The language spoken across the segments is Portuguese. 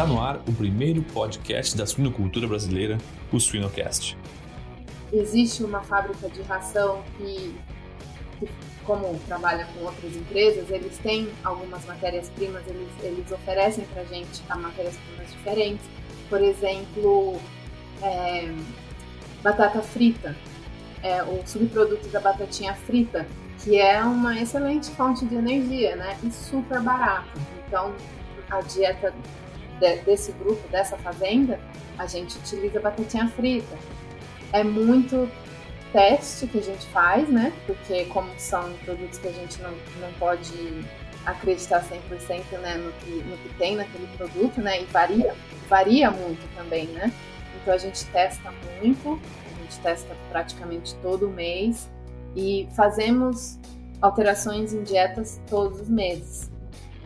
Está no ar o primeiro podcast da suinocultura brasileira, o Suinocast. Existe uma fábrica de ração que, que como trabalha com outras empresas, eles têm algumas matérias-primas, eles, eles oferecem para a gente matérias-primas diferentes. Por exemplo, é, batata frita, é, o subproduto da batatinha frita, que é uma excelente fonte de energia, né? E super barato. Então, a dieta de, desse grupo, dessa fazenda, a gente utiliza batatinha frita. É muito teste que a gente faz, né? Porque como são produtos que a gente não, não pode acreditar 100% né, no, que, no que tem naquele produto, né? E varia, varia muito também, né? Então a gente testa muito, a gente testa praticamente todo mês e fazemos alterações em dietas todos os meses.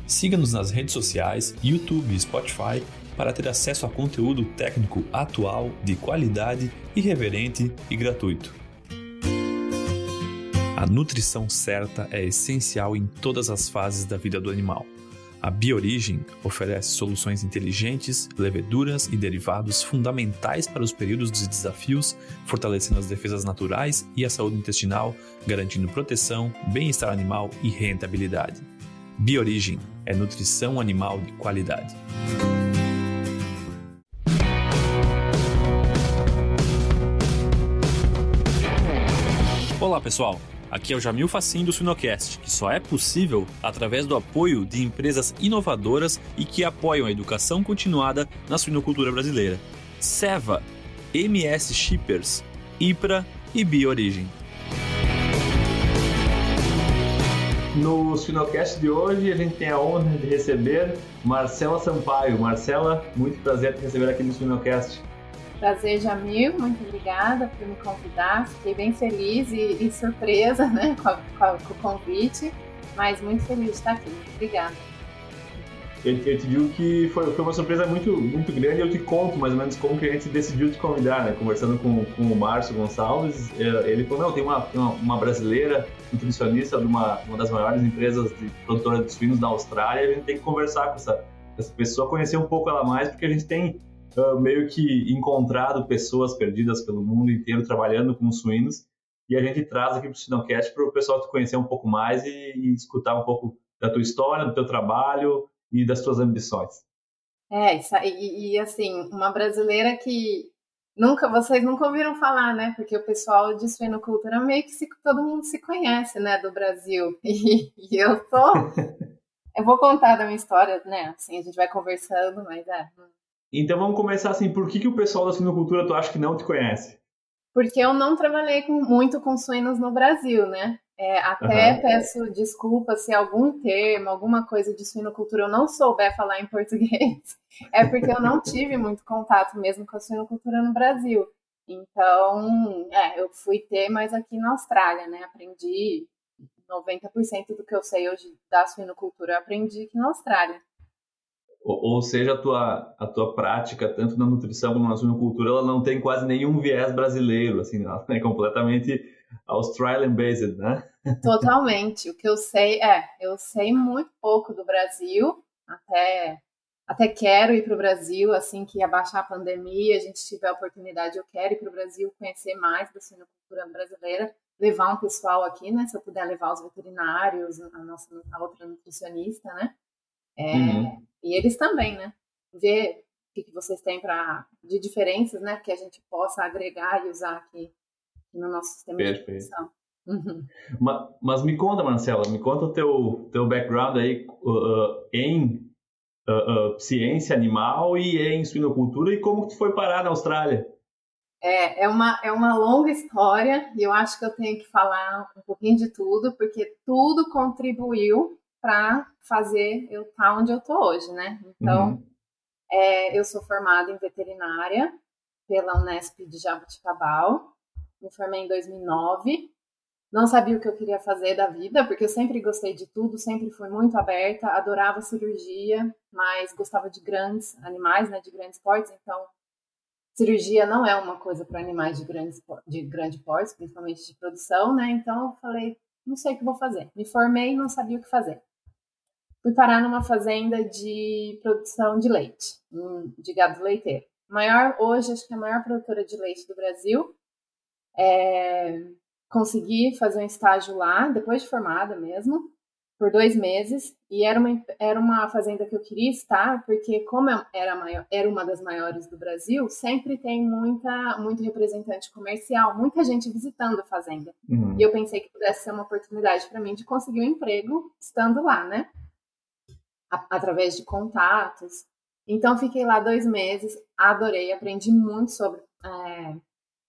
Siga-nos nas redes sociais, YouTube e Spotify para ter acesso a conteúdo técnico atual, de qualidade, irreverente e gratuito. A nutrição certa é essencial em todas as fases da vida do animal. A Biorigem oferece soluções inteligentes, leveduras e derivados fundamentais para os períodos de desafios, fortalecendo as defesas naturais e a saúde intestinal, garantindo proteção, bem-estar animal e rentabilidade. Biorigem é nutrição animal de qualidade. Olá, pessoal. Aqui é o Jamil Facim do Suinocast, que só é possível através do apoio de empresas inovadoras e que apoiam a educação continuada na suinocultura brasileira. Seva, MS Shippers, IPRA e Biorigem. No Suinocast de hoje, a gente tem a honra de receber Marcela Sampaio. Marcela, muito prazer te receber aqui no Suinocast. Prazer, Jamil. Muito obrigada por me convidar. Fiquei bem feliz e, e surpresa né, com, a, com, o convite, mas muito feliz de estar aqui. Obrigada. Eu, te digo que foi, foi, uma surpresa muito, muito grande. Eu te conto mais ou menos como que a gente decidiu te convidar, né? Conversando com, com o Márcio Gonçalves, é, ele falou: não, tem uma, uma, uma brasileira nutricionista de uma, uma das maiores empresas de produtora de suínos da Austrália. A gente tem que conversar com essa, essa pessoa, conhecer um pouco ela mais, porque a gente tem uh, meio que encontrado pessoas perdidas pelo mundo inteiro trabalhando com suínos e a gente traz aqui para o Sinocast para o pessoal te conhecer um pouco mais e, e, escutar um pouco da tua história, do teu trabalho e das tuas ambições. É, isso, e, e assim, uma brasileira que nunca, vocês nunca ouviram falar, né? Porque o pessoal de suinocultura meio que se, todo mundo se conhece, né, do Brasil. E, e eu tô... eu vou contar da minha história, né? Assim, a gente vai conversando, mas é, então vamos começar assim, por que, que o pessoal da suinocultura tu acha que não te conhece? Porque eu não trabalhei com, muito com suínos no Brasil, né? É, até uhum. peço desculpas se algum termo, alguma coisa de suinocultura eu não souber falar em português. É porque eu não tive muito contato mesmo com a suinocultura no Brasil. Então, é, eu fui ter mais aqui na Austrália, né? Aprendi 90% do que eu sei hoje da suinocultura, eu aprendi aqui na Austrália ou, seja, a tua, a tua prática, tanto na nutrição como na suinocultura, ela não tem quase nenhum viés brasileiro, assim, ela é completamente Australian-based, né? Totalmente. O que eu sei é, eu sei muito pouco do Brasil, até, até quero ir para o Brasil, assim que abaixar a pandemia, a gente tiver a oportunidade, eu quero ir para o Brasil, conhecer mais da suinocultura brasileira, levar um pessoal aqui, né? Se eu puder levar os veterinários, a nossa a outra nutricionista, né? É, uhum. E eles também, né? Ver o que, que vocês têm para de diferenças, né? Que a gente possa agregar e usar aqui, no nosso sistema Perfeito. de nutrição. Uhum. Mas, mas, me conta, Marcela, me conta o teu, teu background aí uh, em uh, uh, ciência animal e em suinocultura e como tu foi parar na Austrália. É, é, uma, é uma longa história e eu acho que eu tenho que falar um pouquinho de tudo, porque tudo contribuiu para fazer eu estar tá onde eu tô hoje, né? Então, uhum. é, eu sou formada em veterinária pela Unesp de Jabuticabal, me formei em 2009. Não sabia o que eu queria fazer da vida, porque eu sempre gostei de tudo, sempre fui muito aberta, adorava cirurgia, mas gostava de grandes animais, né, de grandes portes, então cirurgia não é uma coisa para animais de, grandes, de grande porte, principalmente de produção, né? Então eu falei, não sei o que vou fazer. Me formei e não sabia o que fazer. fui parar numa fazenda de produção de leite, de gado leiteiro. Maior, hoje, acho que é a maior produtora de leite do Brasil. É, consegui fazer um estágio lá, depois de formada mesmo, por dois meses. E era uma, era uma fazenda que eu queria estar, porque como era, maior, era uma das maiores do Brasil, sempre tem muita, muito representante comercial, muita gente visitando a fazenda. Uhum. E eu pensei que pudesse ser uma oportunidade para mim de conseguir um emprego estando lá, né? através de contatos. Então, fiquei lá dois meses, adorei, aprendi muito sobre é,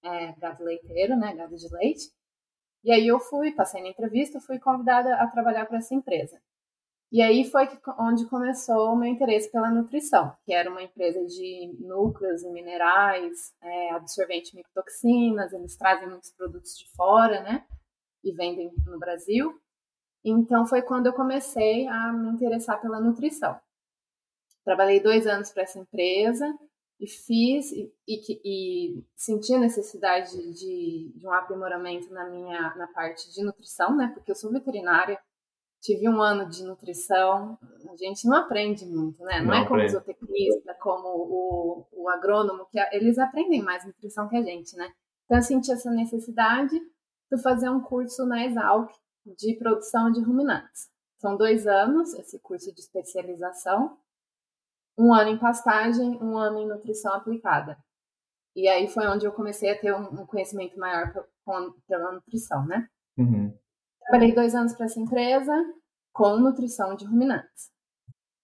é, gado leiteiro, né, gado de leite. E aí eu fui, passei na entrevista, fui convidada a trabalhar para essa empresa. E aí foi que, onde começou o meu interesse pela nutrição, que era uma empresa de núcleos e minerais, é, absorvente micotoxinas, eles trazem muitos produtos de fora, né, e vendem no Brasil. Então foi quando eu comecei a me interessar pela nutrição. Trabalhei dois anos para essa empresa e fiz e, e, e, senti a necessidade de, de um aprimoramento na minha na parte de nutrição, né? Porque eu sou veterinária, tive um ano de nutrição, a gente não aprende muito, né? Não, não é como o zootecnista, como o, o agrônomo, que eles aprendem mais nutrição que a gente, né? Então eu senti essa necessidade de fazer um curso na Exalc, de produção de ruminantes. São dois anos esse curso de especialização, um ano em pastagem, um ano em nutrição aplicada. E aí foi onde eu comecei a ter um, conhecimento maior pela nutrição, né? Uhum. Trabalhei dois anos para essa empresa com nutrição de ruminantes.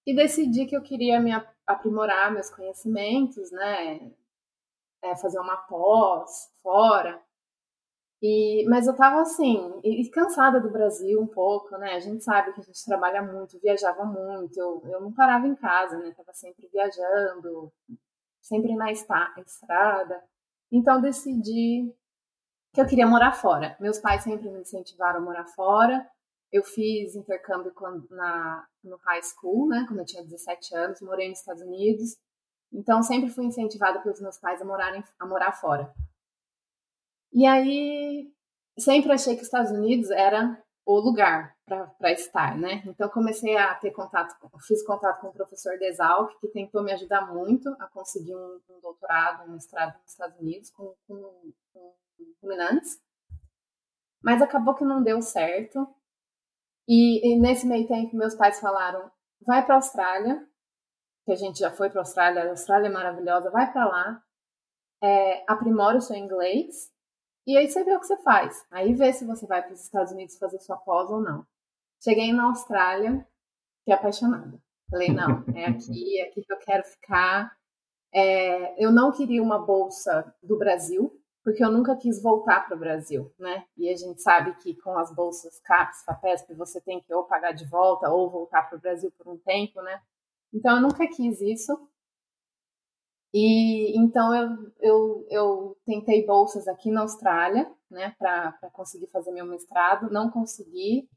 E decidi que eu queria me aprimorar meus conhecimentos, né? É, fazer uma pós fora. E, mas eu tava assim, e, cansada do Brasil um pouco, né? A gente sabe que a gente trabalha muito, viajava muito, eu, eu não parava em casa, né? Tava sempre viajando, sempre na estrada. Então decidi que eu queria morar fora. Meus pais sempre me incentivaram a morar fora. Eu fiz intercâmbio na, no high school, né? Quando eu tinha 17 anos, morei nos Estados Unidos. Então sempre fui incentivada pelos meus pais a, morarem, a morar fora. E aí, sempre achei que os Estados Unidos era o lugar para estar, né? Então comecei a ter contato, fiz contato com o professor Desalc, que tentou me ajudar muito a conseguir um, um doutorado, um mestrado nos Estados Unidos com, com, com mas acabou que não deu certo. E, e nesse meio tempo meus pais falaram: vai para a Austrália, que a gente já foi para a Austrália, a Austrália é maravilhosa, vai para lá, é, aprimora o seu inglês e aí você vê o que você faz. Aí vê se você vai para os Estados Unidos fazer sua pós ou não. Cheguei na Austrália, fiquei apaixonada. Falei, não, é aqui, é aqui que eu quero ficar. É, eu não queria uma bolsa do Brasil, porque eu nunca quis voltar para o Brasil, né? E a gente sabe que com as bolsas CAPES, FAPESP, você tem que ou pagar de volta ou voltar para o Brasil por um tempo, né? Então eu nunca quis isso. E então eu, eu, eu tentei bolsas aqui na Austrália, né, para conseguir fazer meu mestrado. Não consegui,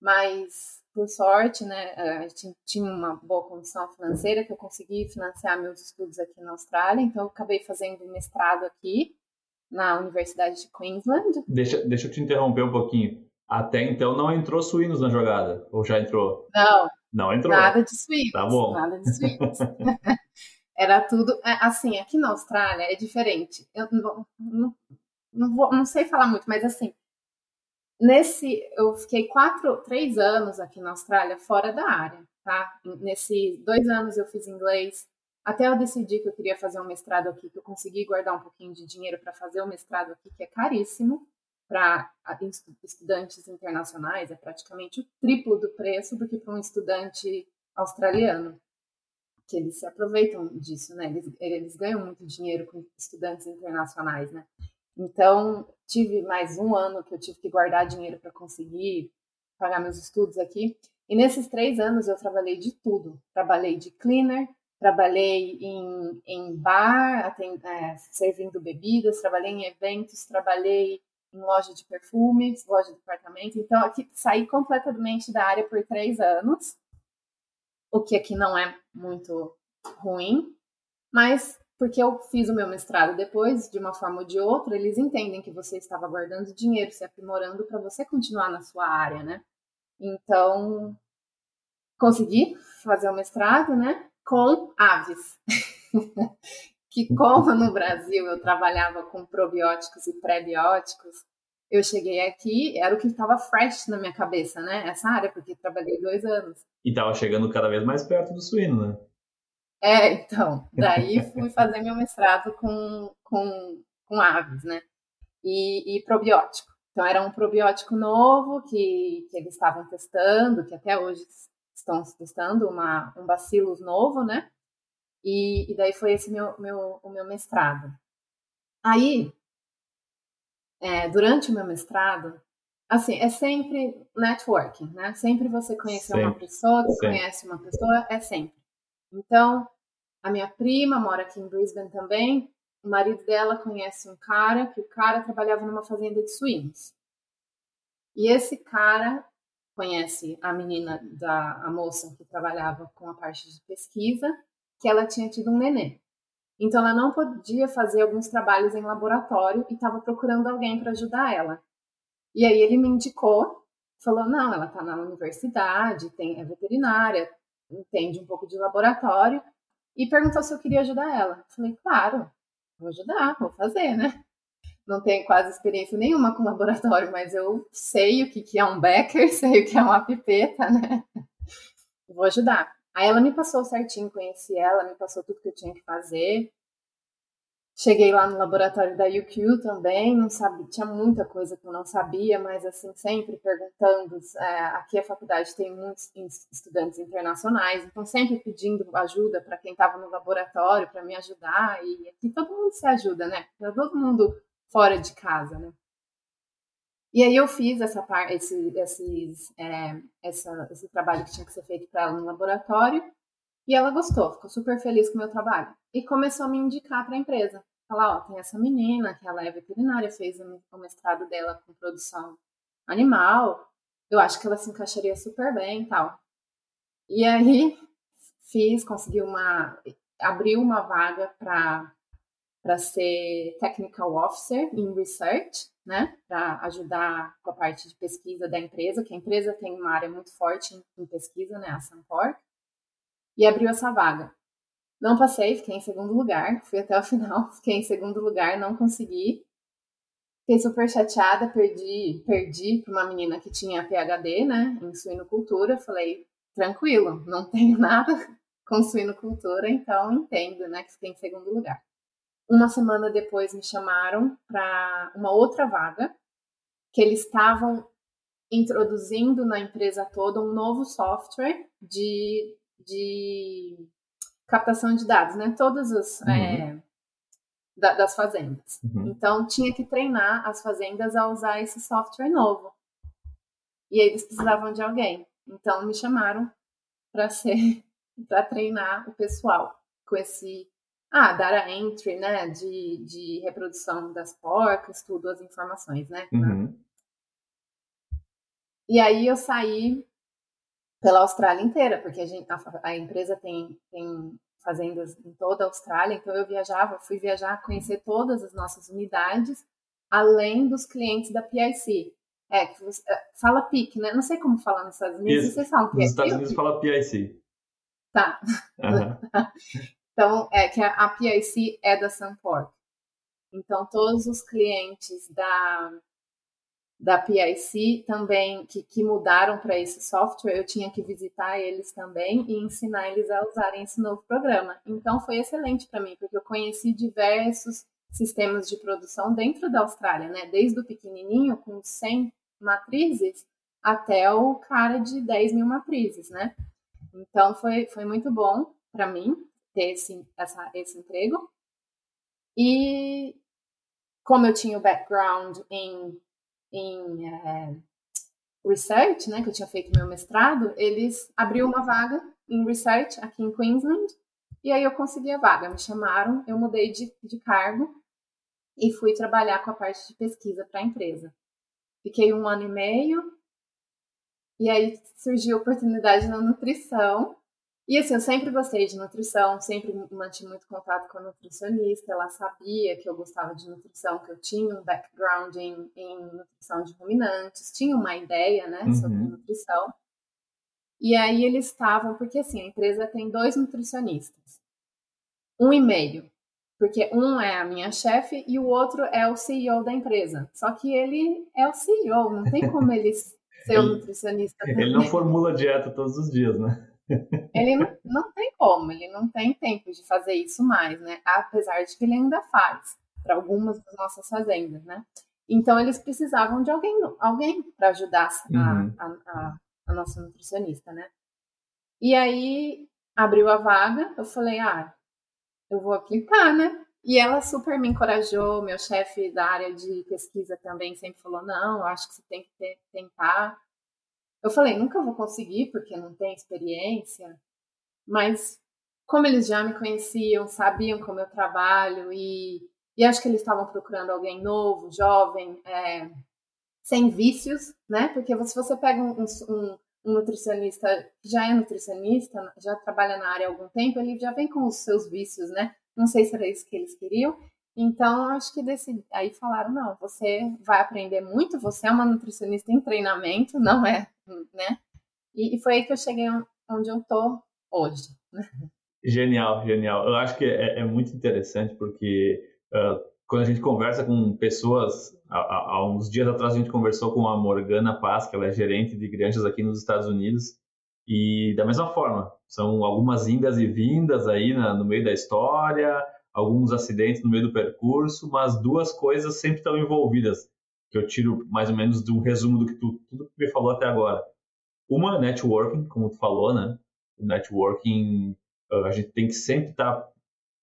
mas por sorte, né, a gente tinha uma boa condição financeira que eu consegui financiar meus estudos aqui na Austrália. Então eu acabei fazendo mestrado aqui na Universidade de Queensland. Deixa, deixa eu te interromper um pouquinho. Até então não entrou suínos na jogada, ou já entrou? Não. Não entrou. Nada de suínos. Tá bom. Nada de suínos. Era tudo. É, assim, aqui na Austrália é diferente. Eu não, não, não, vou, não sei falar muito, mas assim. Nesse. Eu fiquei quatro, três anos aqui na Austrália fora da área, tá? Nesses dois anos eu fiz inglês. Até eu decidi que eu queria fazer um mestrado aqui, que eu consegui guardar um pouquinho de dinheiro para fazer o mestrado aqui, que é caríssimo para estudantes internacionais, é praticamente o triplo do preço do que para um estudante australiano que eles se aproveitam disso, né? Eles, eles ganham muito dinheiro com estudantes internacionais, né? Então, tive mais um ano que eu tive que guardar dinheiro para conseguir pagar meus estudos aqui. E nesses três anos eu trabalhei de tudo. Trabalhei de cleaner, trabalhei em, em bar, atend, é, servindo bebidas, trabalhei em eventos, trabalhei em loja de perfumes, loja de departamento. Então, aqui saí completamente da área por três anos o que aqui não é muito ruim, mas porque eu fiz o meu mestrado depois, de uma forma ou de outra, eles entendem que você estava guardando dinheiro, se aprimorando para você continuar na sua área, né? Então, consegui fazer o mestrado, né? Com aves. que como no Brasil eu trabalhava com probióticos e pré-bióticos, eu cheguei aqui, era o que estava fresh na minha cabeça, né? Essa área, porque trabalhei dois anos. E estava chegando cada vez mais perto do suíno, né? É, então. Daí fui fazer meu mestrado com, com, com aves, né? E, e probiótico. Então, era um probiótico novo que, que eles estavam testando, que até hoje estão testando, uma, um bacillus novo, né? E, e daí foi esse meu, meu, o meu mestrado. Aí, é, durante o meu mestrado, assim, é sempre networking, né? Sempre você conhecer sempre. uma pessoa que sempre. conhece uma pessoa, é sempre. Então, a minha prima mora aqui em Brisbane também, o marido dela conhece um cara que o cara trabalhava numa fazenda de suínos. E esse cara conhece a menina da a moça que trabalhava com a parte de pesquisa, que ela tinha tido um neném. Então ela não podia fazer alguns trabalhos em laboratório e estava procurando alguém para ajudar ela. E aí ele me indicou, falou: "Não, ela está na universidade, tem é veterinária, entende um pouco de laboratório" e perguntou se eu queria ajudar ela. Falei: "Claro, vou ajudar, vou fazer, né? Não tenho quase experiência nenhuma com laboratório, mas eu sei o que, que é um Becker, sei o que é uma pipeta, né? Vou ajudar. Aí ela me passou certinho, conheci ela, me passou tudo que eu tinha que fazer. Cheguei lá no laboratório da UQ também, não sabia, tinha muita coisa que eu não sabia, mas assim, sempre perguntando. É, aqui a faculdade tem muitos estudantes internacionais, então sempre pedindo ajuda para quem estava no laboratório para me ajudar. E aqui todo mundo se ajuda, né? Todo mundo fora de casa, né? E aí eu fiz essa parte, esse, esses, é, essa, esse trabalho que tinha que ser feito para ela no laboratório. E ela gostou, ficou super feliz com o meu trabalho. E começou a me indicar para a empresa. Falar, ó, tem essa menina que ela é veterinária, fez o mestrado dela com produção animal. Eu acho que ela se encaixaria super bem e tal. E aí fiz, consegui uma. abriu uma vaga para para ser Technical Officer em Research, né, para ajudar com a parte de pesquisa da empresa, que a empresa tem uma área muito forte em, pesquisa, né, a Suncorp e abriu essa vaga. Não passei, fiquei em segundo lugar, fui até o final, fiquei em segundo lugar, não consegui. Fiquei super chateada, perdi, perdi para uma menina que tinha PhD, né, em suinocultura. Falei, tranquilo, não tenho nada com suinocultura, então entendo, né, que fiquei em segundo lugar. Uma semana depois me chamaram para uma outra vaga, que eles estavam introduzindo na empresa toda um novo software de de captação de dados, né? Todas as uhum. é, da, das fazendas. Uhum. Então tinha que treinar as fazendas a usar esse software novo. E eles precisavam de alguém. Então me chamaram para ser para treinar o pessoal com esse ah, data entry, né, de, de reprodução das porcas, tudo, as informações, né? Uhum. E aí eu saí pela Austrália inteira, porque a, gente, a, a, empresa tem, tem fazendas em toda a Austrália, então eu viajava, fui viajar, conhecer todas as nossas unidades, além dos clientes da PIC. É, é, fala PIC, né? Não sei como falar nos Estados Unidos, Isso. vocês falam PIC? Nos Estados Unidos fala PIC. Tá. Uhum. então, é que a, PIC é da Sunport. Então, todos os clientes da, da PIC também que, que mudaram para esse software, eu tinha que visitar eles também e ensinar eles a usarem esse novo programa. Então foi excelente para mim, porque eu conheci diversos sistemas de produção dentro da Austrália, né? Desde o pequenininho com 100 matrizes até o cara de 10 mil matrizes, né? Então foi, foi muito bom para mim ter esse, essa, esse emprego. E como eu tinha o background em em é, research, né, que eu tinha feito meu mestrado, eles abriu uma vaga em research aqui em Queensland e aí eu consegui a vaga. Me chamaram, eu mudei de, de cargo e fui trabalhar com a parte de pesquisa para a empresa. Fiquei um ano e meio e aí surgiu a oportunidade na nutrição e assim, eu sempre gostei de nutrição, sempre mantive muito contato com a nutricionista. Ela sabia que eu gostava de nutrição, que eu tinha um background em, em nutrição de ruminantes, tinha uma ideia, né, uhum. sobre nutrição. E aí eles estavam, porque assim, a empresa tem dois nutricionistas. Um e meio. Porque um é a minha chefe e o outro é o CEO da empresa. Só que ele é o CEO, não tem como ele ser o nutricionista. Ele não formula dieta todos os dias, né? Ele não, não tem como, ele não tem tempo de fazer isso mais, né? Apesar de que ele ainda faz para algumas das nossas fazendas, né? Então eles precisavam de alguém, alguém para ajudar uhum. a, a, a, nossa nutricionista, né? E aí abriu a vaga, eu falei, ah, eu vou aplicar, né? E ela super me encorajou, meu chefe da área de pesquisa também sempre falou, não, acho que você tem que ter, tentar. Eu falei, nunca vou conseguir porque não tenho experiência, mas como eles já me conheciam, sabiam como eu trabalho e, e acho que eles estavam procurando alguém novo, jovem, é, sem vícios, né? Porque se você pega um, um, um, nutricionista que já é nutricionista, já trabalha na área há algum tempo, ele já vem com os seus vícios, né? Não sei se era isso que eles queriam. Então, acho que aí falaram, não, você vai aprender muito, você é uma nutricionista em treinamento, não é né? E, e foi aí que eu cheguei onde eu tô hoje. Genial, genial. Eu acho que é, é muito interessante porque uh, quando a gente conversa com pessoas, há, há, uns dias atrás a gente conversou com a Morgana Paz, que ela é gerente de granjas aqui nos Estados Unidos, e da mesma forma, são algumas indas e vindas aí na, no meio da história, alguns acidentes no meio do percurso, mas duas coisas sempre estão envolvidas que eu tiro mais ou menos de um resumo do que tu, tudo que me falou até agora. Uma, networking, como tu falou, né? O networking, a gente tem que sempre estar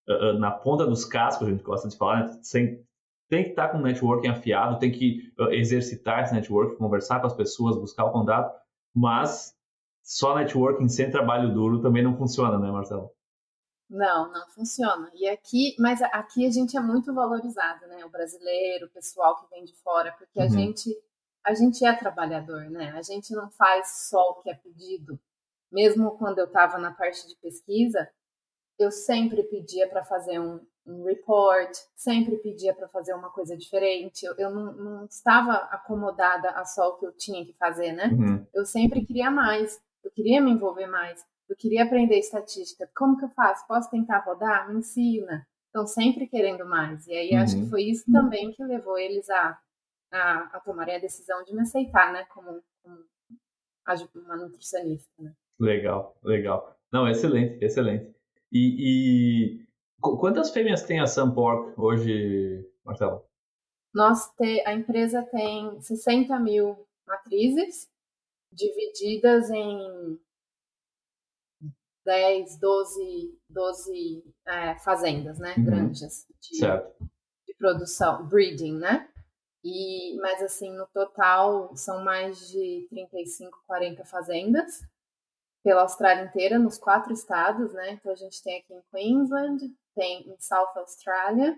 tá, na ponta dos cascos, a gente gosta de falar, né? Sem, tem que estar tá com o networking afiado, tem que exercitar esse networking, conversar com as pessoas, buscar o contato, mas só networking sem trabalho duro também não funciona, né, Marcelo? Não, não funciona. E aqui, mas aqui a gente é muito valorizado, né? O brasileiro, o pessoal que vem de fora, porque uhum. a gente a gente é trabalhador, né? A gente não faz só o que é pedido. Mesmo quando eu estava na parte de pesquisa, eu sempre pedia para fazer um, um, report, sempre pedia para fazer uma coisa diferente. Eu, eu não, não, estava acomodada a só o que eu tinha que fazer, né? Uhum. Eu sempre queria mais, eu queria me envolver mais. Eu queria aprender estatística. Como que eu faço? Posso tentar rodar? Me ensina. Estão sempre querendo mais. E aí uhum. acho que foi isso também que levou eles a, a, a tomarem a decisão de me aceitar, né? Como, como uma nutricionista, né? Legal, legal. Não, excelente, excelente. E, e quantas fêmeas tem a Sunpork hoje, Marcelo? Nós te, a empresa tem 60 mil matrizes divididas em 10, 12, 12 é, fazendas, né? Uhum. Granjas de, de, produção, breeding, né? E, mas assim, no total são mais de 35, 40 fazendas pela Austrália inteira, nos quatro estados, né? Então a gente tem aqui em Queensland, tem em South Australia,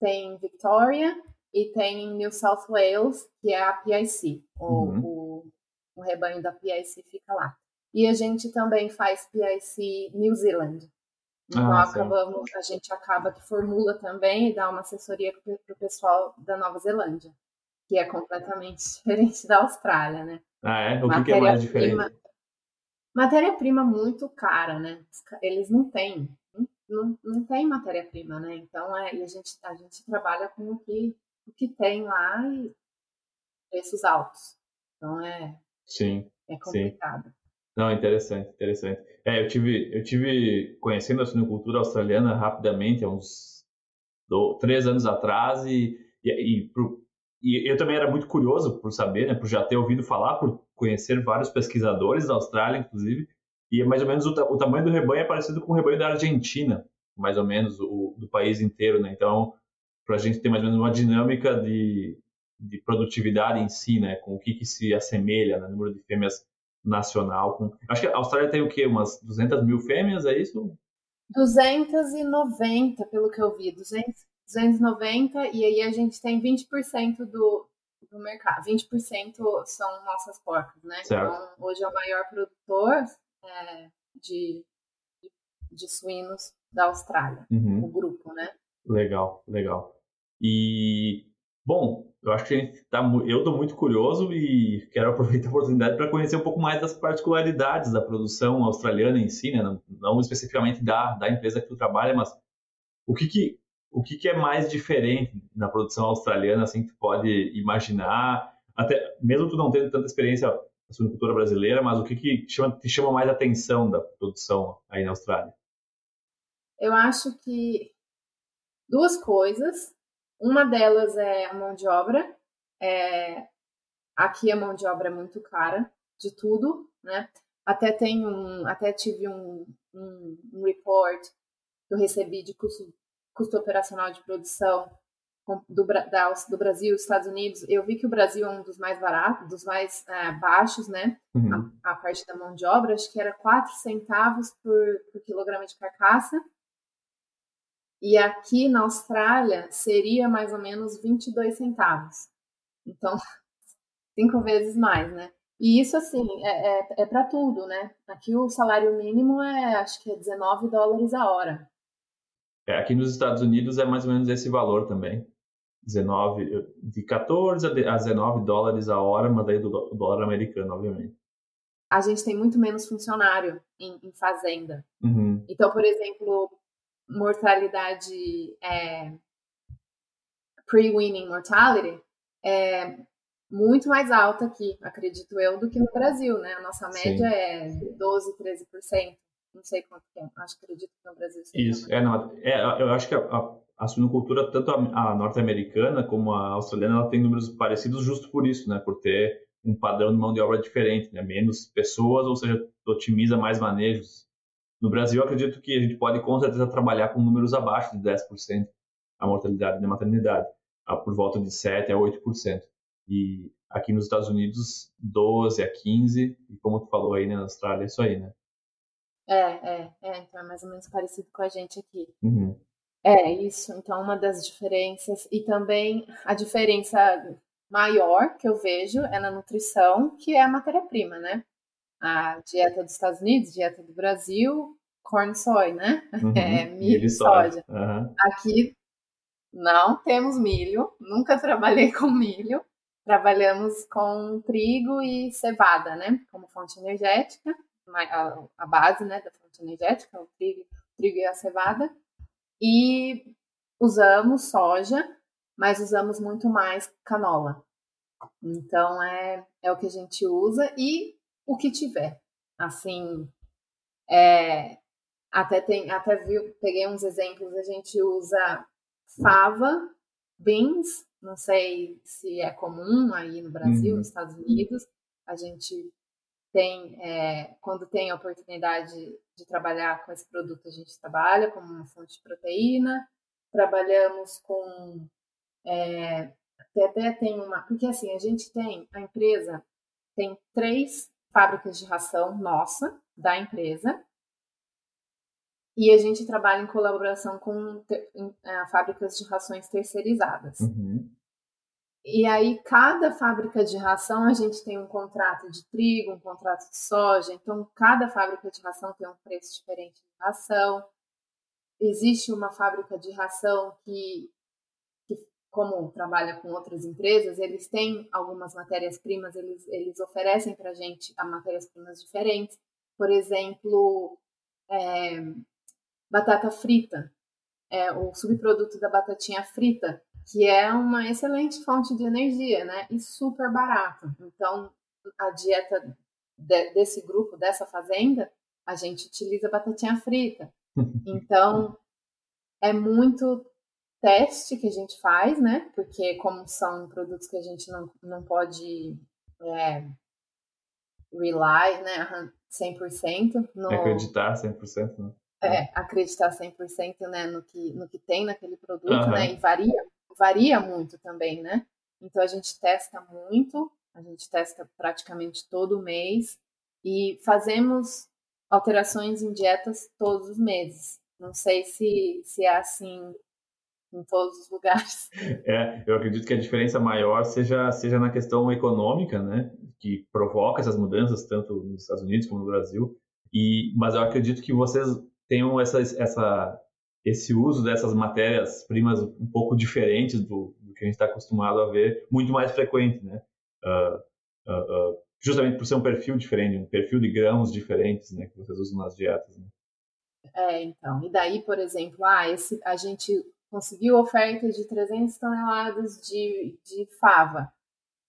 tem em Victoria e tem em New South Wales, que é a PIC. Uhum. O, o, o rebanho da PIC fica lá. E a gente também faz PIC New Zealand. Então ah, acabamos, a gente acaba que formula também e dá uma assessoria para o pessoal da Nova Zelândia, que é completamente diferente da Austrália, né? Ah, é? O que, que é mais diferente? Matéria-prima muito cara, né? Eles não têm, não, não tem matéria-prima, né? Então é, e a gente, a gente trabalha com o que, o que tem lá e preços altos. Então é, sim, é complicado. Sim. Não, interessante, interessante. É, eu tive, eu tive conhecendo a suinocultura australiana rapidamente, há uns do, três anos atrás, e, e, e, pro, e, eu também era muito curioso por saber, né, por já ter ouvido falar, por conhecer vários pesquisadores da Austrália, inclusive, e mais ou menos o, o tamanho do rebanho é parecido com o rebanho da Argentina, mais ou menos, o, do país inteiro, né? Então, para a gente ter mais ou menos uma dinâmica de, de produtividade em si, né, com o que, que se assemelha, né, número de fêmeas nacional. Com... Acho que a Austrália tem o quê? Umas 200 mil fêmeas, é isso? 290, pelo que eu vi. 200, 290, e aí a gente tem 20% do, do mercado. 20% são nossas porcas, né? Certo. Então, hoje é o maior produtor é, de, de suínos da Austrália, uhum. o grupo, né? Legal, legal. E, bom, eu acho que a gente tá, eu estou muito curioso e quero aproveitar a oportunidade para conhecer um pouco mais das particularidades da produção australiana em si, né? não, não especificamente da, da empresa que tu trabalha, mas o que, que o que, que, é mais diferente na produção australiana, assim, que tu pode imaginar, até mesmo tu não tendo tanta experiência na suinocultura brasileira, mas o que, que chama, te chama mais atenção da produção aí na Austrália? Eu acho que duas coisas. Uma delas é a mão de obra. É... Aqui a mão de obra é muito cara de tudo, né? Até tem um, até tive um, um, um report que eu recebi de custo custo operacional de produção do, da, do Brasil, Estados Unidos, eu vi que o Brasil é um dos mais baratos, dos mais é, baixos, né? Uhum. A, a, parte da mão de obra, acho que era 4 centavos por, por quilograma de carcaça. E aqui na Austrália seria mais ou menos 22 centavos. Então, cinco vezes mais, né? E isso, assim, é, é, é para tudo, né? Aqui o salário mínimo é, acho que é 19 dólares a hora. É, aqui nos Estados Unidos é mais ou menos esse valor também. 19, de 14 a 19 dólares a hora, mas daí do dólar americano, obviamente. A gente tem muito menos funcionário em, em fazenda. Uhum. Então, por exemplo, mortalidade é, pre-winning mortality é muito mais alta aqui, acredito eu, do que no Brasil, né? A nossa média Sim. é 12, 13%. Não sei quanto tempo. Acho que acredito que no Brasil seja. Isso, é, não, é, eu acho que a, a, a suinocultura, tanto a, a norte-americana como a australiana, ela tem números parecidos justo por isso, né? Por ter um padrão de mão de obra diferente, né? Menos pessoas, ou seja, otimiza mais manejos. No Brasil, acredito que a gente pode com certeza trabalhar com números abaixo de 10% a mortalidade da maternidade, por volta de 7 a 8%. E aqui nos Estados Unidos, 12 a 15, e como tu falou aí né, na Austrália, é isso aí, né? É, é, é, então é mais ou menos parecido com a gente aqui. Uhum. É, isso. Então, uma das diferenças. E também a diferença maior que eu vejo é na nutrição, que é a matéria-prima, né? A dieta dos Estados Unidos, dieta do Brasil, corn soy, né? Uhum. É, milho e soja. Uhum. Aqui não temos milho, nunca trabalhei com milho. Trabalhamos com trigo e cevada, né? Como fonte energética a, a base né, da fonte energética, o trigo, o trigo e a cevada. E usamos soja, mas usamos muito mais canola. Então é, é o que a gente usa e o que tiver. Assim, é, até tem, até viu, peguei uns exemplos, a gente usa fava, beans, não sei se é comum aí no Brasil, uhum. nos Estados Unidos, a gente tem, é, quando tem a oportunidade de trabalhar com esse produto, a gente trabalha como uma fonte de proteína, trabalhamos com. É, até tem uma. Porque assim, a gente tem, a empresa tem três fábricas de ração nossa, da empresa, e a gente trabalha em colaboração com ter, em, é, fábricas de rações terceirizadas. Uhum. E aí, cada fábrica de ração, a gente tem um contrato de trigo, um contrato de soja, então cada fábrica de ração tem um preço diferente de ração. Existe uma fábrica de ração que, que como trabalha com outras empresas, eles têm algumas matérias-primas, eles, eles oferecem para a gente matérias-primas diferentes. Por exemplo, é, batata frita, é, o subproduto da batatinha frita que é uma excelente fonte de energia, né? E super barato. Então, a dieta de, desse grupo, dessa fazenda, a gente utiliza batatinha frita. Então, é muito teste que a gente faz, né? Porque como são produtos que a gente não, não pode é, rely, né? 100% no... Acreditar 100%, né? É, acreditar 100% né, no, que, no que tem naquele produto, uhum. né? E varia varia muito também, né? Então a gente testa muito, a gente testa praticamente todo mês e fazemos alterações em dietas todos os meses. Não sei se, se é assim em todos os lugares. É, eu acredito que a diferença maior seja, seja na questão econômica, né? Que provoca essas mudanças, tanto nos Estados Unidos como no Brasil. E, mas eu acredito que vocês tenham essa, essa esse uso dessas matérias-primas um pouco diferentes do, do que a gente está acostumado a ver, muito mais frequente, né? Uh, uh, justamente por ser um perfil diferente, um perfil de grãos diferentes, né, que vocês usam nas dietas. Né? É, então. E daí, por exemplo, ah, esse, a gente conseguiu oferta de 300 toneladas de, de fava,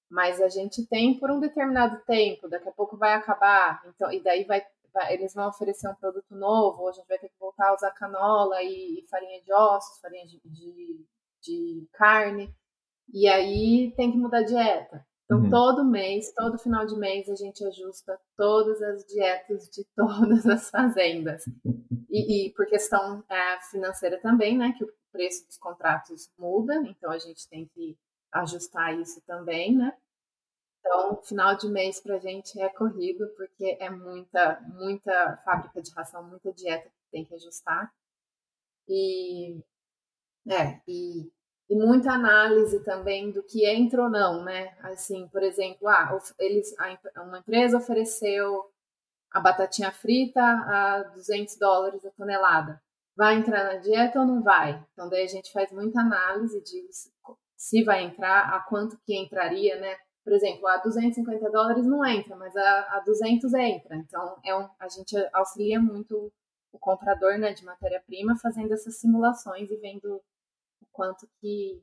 mas a gente tem por um determinado tempo, daqui a pouco vai acabar, então, e daí vai, vai eles vão oferecer um produto novo, ou a gente vai ter que voltar a usar canola e, e farinha de ossos, farinha de, de, de carne, e aí tem que mudar a dieta. Então, uhum. todo mês, todo final de mês, a gente ajusta todas as dietas de todas as fazendas. E, e por questão é, financeira também, né? Que o preço dos contratos muda, então a gente tem que ajustar isso também, né? Então, final de mês para a gente é corrido, porque é muita, muita fábrica de ração, muita dieta que tem que ajustar. E, é, e e muita análise também do que entra ou não, né? Assim, por exemplo, ah, eles, uma empresa ofereceu a batatinha frita a 200 dólares a tonelada. Vai entrar na dieta ou não vai? Então, daí a gente faz muita análise de se vai entrar, a quanto que entraria, né? Por exemplo, a 250 dólares não entra, mas a, a 200 entra. Então, é um, a gente auxilia muito o comprador né, de matéria-prima fazendo essas simulações e vendo quanto que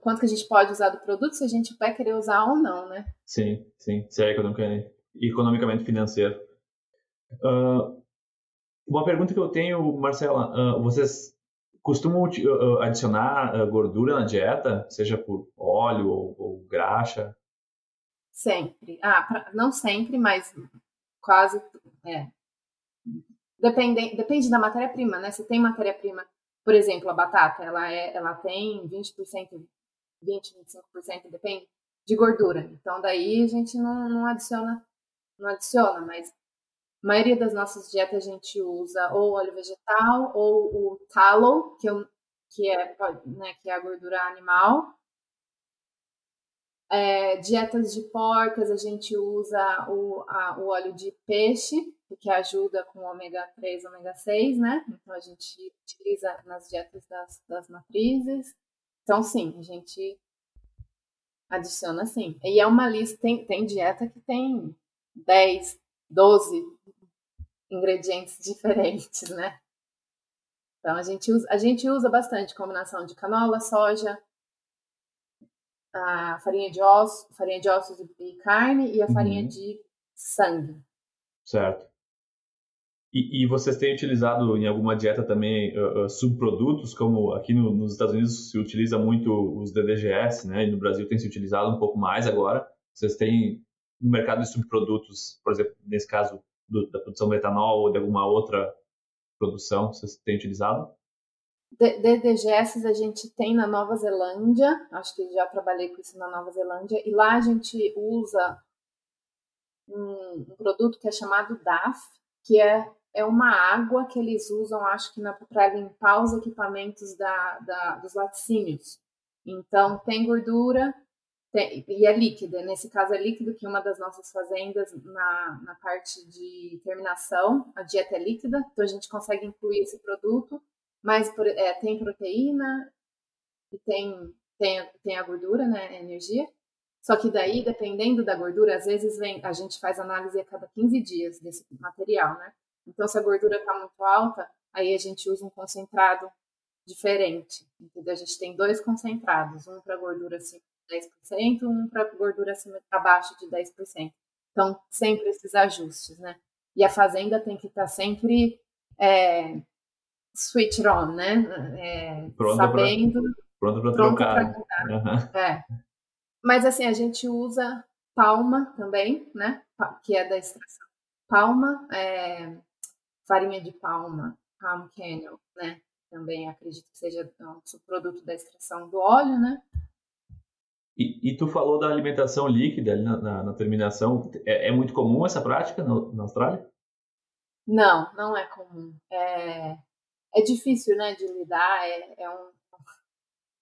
quanto que a gente pode usar do produto, se a gente vai querer usar ou não, né? Sim, sim, se é economicamente, economicamente financeiro. Uh, uma pergunta que eu tenho, Marcela, uh, vocês costumam uh, adicionar gordura na dieta, seja por óleo ou, ou graxa? Sempre. Ah, pra, não sempre, mas quase, é. Depende, depende da matéria-prima, né? Se tem matéria-prima por exemplo, a batata, ela, é, ela tem 20%, 20, 25%, depende, de gordura. Então, daí a gente não, não adiciona, não adiciona, mas a maioria das nossas dietas a gente usa ou óleo vegetal ou o tallow, que, é, que, é, né, que é a gordura animal. É, dietas de porcas, a gente usa o, a, o óleo de peixe, que ajuda com ômega 3, ômega 6, né? Então a gente utiliza nas dietas das, das matrizes. Então, sim, a gente adiciona sim. E é uma lista, tem, tem dieta que tem 10, 12 ingredientes diferentes, né? Então a gente usa, a gente usa bastante combinação de canola, soja, a farinha de ossos, farinha de ossos e carne e a farinha uhum. de sangue. Certo. E, e, vocês têm utilizado em alguma dieta também uh, uh, subprodutos, como aqui no, nos Estados Unidos se utiliza muito os DDGS, né? E no Brasil tem se utilizado um pouco mais agora. Vocês têm no mercado de subprodutos, por exemplo, nesse caso do, da produção de etanol ou de alguma outra produção, vocês têm utilizado? DDGS a gente tem na Nova Zelândia, acho que já trabalhei com isso na Nova Zelândia, e lá a gente usa um, um produto que é chamado DAF, que é é uma água que eles usam, acho que para limpar os equipamentos da, da, dos laticínios. Então, tem gordura tem, e é líquida. Nesse caso, é líquido, que uma das nossas fazendas, na, na parte de terminação, a dieta é líquida, então a gente consegue incluir esse produto, mas é, tem proteína e tem, tem, tem a gordura, né, a energia. Só que daí, dependendo da gordura, às vezes vem, a gente faz análise a cada 15 dias desse material, né? Então, se a gordura está muito alta, aí a gente usa um concentrado diferente. Entendeu? A gente tem dois concentrados, um para gordura acima de 10%, um para gordura acima, abaixo de 10%. Então, sempre esses ajustes, né? E a fazenda tem que estar tá sempre é, switch on, né? É, pronto sabendo. Pra, pronto para trocar. Uhum. É. Mas assim, a gente usa palma também, né? Que é da extração. Palma, é, farinha de palma, palm kernel, né? Também acredito que seja um subproduto da extração do óleo, né? E, e tu falou da alimentação líquida ali na, na, na terminação. É, é, muito comum essa prática na, na Austrália? Não, não é comum. É, é difícil, né, de lidar. É, é um,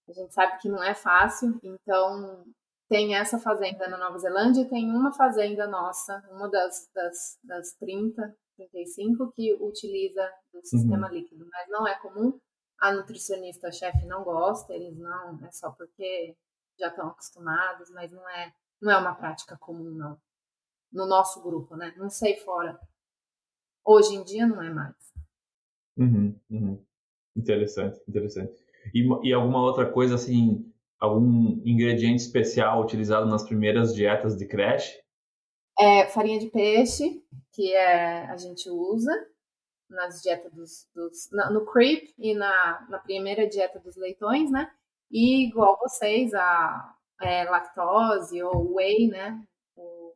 a gente sabe que não é fácil. Então, tem essa fazenda na Nova Zelândia, tem uma fazenda nossa, uma das, das, das 30 35 que utiliza o sistema uhum. líquido, mas não é comum. A nutricionista chefe não gosta, eles não, é só porque já estão acostumados, mas não é, não é uma prática comum, não. No nosso grupo, né? Não sei fora. Hoje em dia não é mais. Uhum, uhum. Interessante, interessante. E, e alguma outra coisa assim, algum ingrediente especial utilizado nas primeiras dietas de creche? É farinha de peixe, que é, a gente usa nas dietas dos, dos no creep e na, na primeira dieta dos leitões, né? E igual vocês, a é, lactose ou whey, né? O,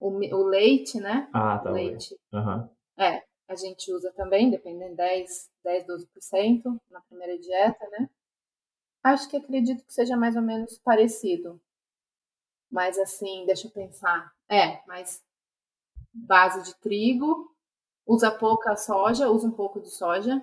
o, o leite, né? Ah, tá. leite. Uhum. É, a gente usa também, dependendo, 10, 10, 12% na primeira dieta, né? Acho que acredito que seja mais ou menos parecido. Mas assim, deixa eu pensar. É, mas base de trigo, usa pouca soja, usa um pouco de soja,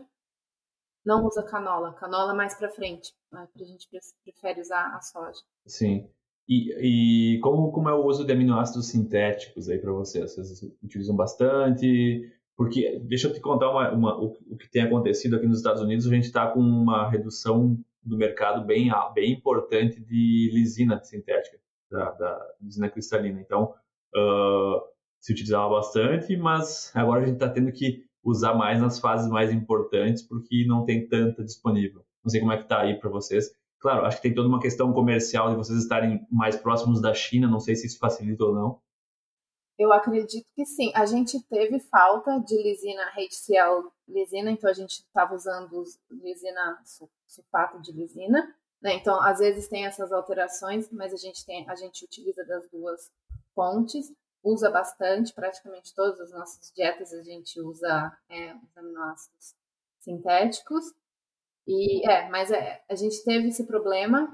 não usa canola. Canola mais para frente. Né? A gente prefere usar a soja. Sim. E, e como, como é o uso de aminoácidos sintéticos aí para vocês? Vocês utilizam bastante? Porque, deixa eu te contar uma, uma, o, o, que tem acontecido aqui nos Estados Unidos. A gente está com uma redução do mercado bem, bem importante de lisina sintética, da, da lisina cristalina. Então, uh, se utilizava bastante, mas agora a gente está tendo que usar mais nas fases mais importantes porque não tem tanta disponível. Não sei como é que está aí para vocês. Claro, acho que tem toda uma questão comercial de vocês estarem mais próximos da China, não sei se isso facilita ou não. Eu acredito que sim. A gente teve falta de lisina HCl lisina, então a gente estava usando lisina sulfato de lisina, né? Então, às vezes tem essas alterações, mas a gente tem, a gente utiliza das duas fontes usa bastante, praticamente todas as nossas dietas a gente usa é, os aminoácidos sintéticos. E é, mas é, a gente teve esse problema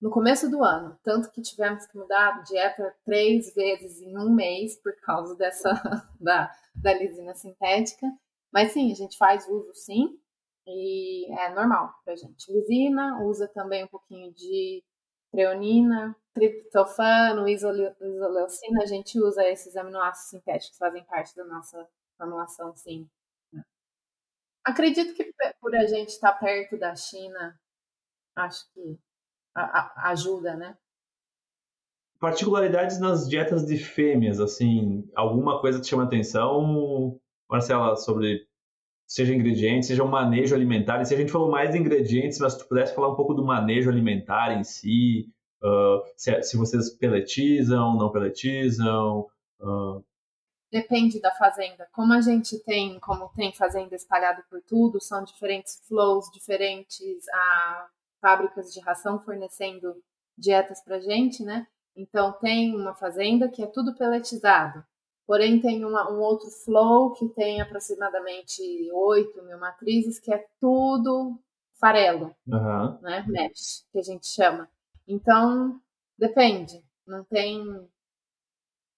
no começo do ano, tanto que tivemos que mudar a dieta três vezes em um mês por causa dessa da, da lisina sintética. Mas sim, a gente faz uso sim, e é normal pra gente. Lisina, usa também um pouquinho de treonina, triptofano, isoleucina, a gente usa esses aminoácidos sintéticos, fazem parte da nossa formulação, sim. Acredito que por a gente estar perto da China, acho que ajuda, né? Particularidades nas dietas de fêmeas, assim, alguma coisa te chama atenção, Marcela, sobre seja ingredientes, seja um manejo alimentar. E se a gente falou mais de ingredientes, mas se tu pudesse falar um pouco do manejo alimentar em si, uh, se, se, vocês peletizam, não peletizam. Uh... Depende da fazenda. Como a gente tem, como tem fazenda espalhada por tudo, são diferentes flows, diferentes ah, fábricas de ração fornecendo dietas para gente, né? Então tem uma fazenda que é tudo peletizado. Porém, tem uma, um outro flow que tem aproximadamente 8 mil matrizes, que é tudo farelo, uhum. né? Mesh, que a gente chama. Então, depende. Não tem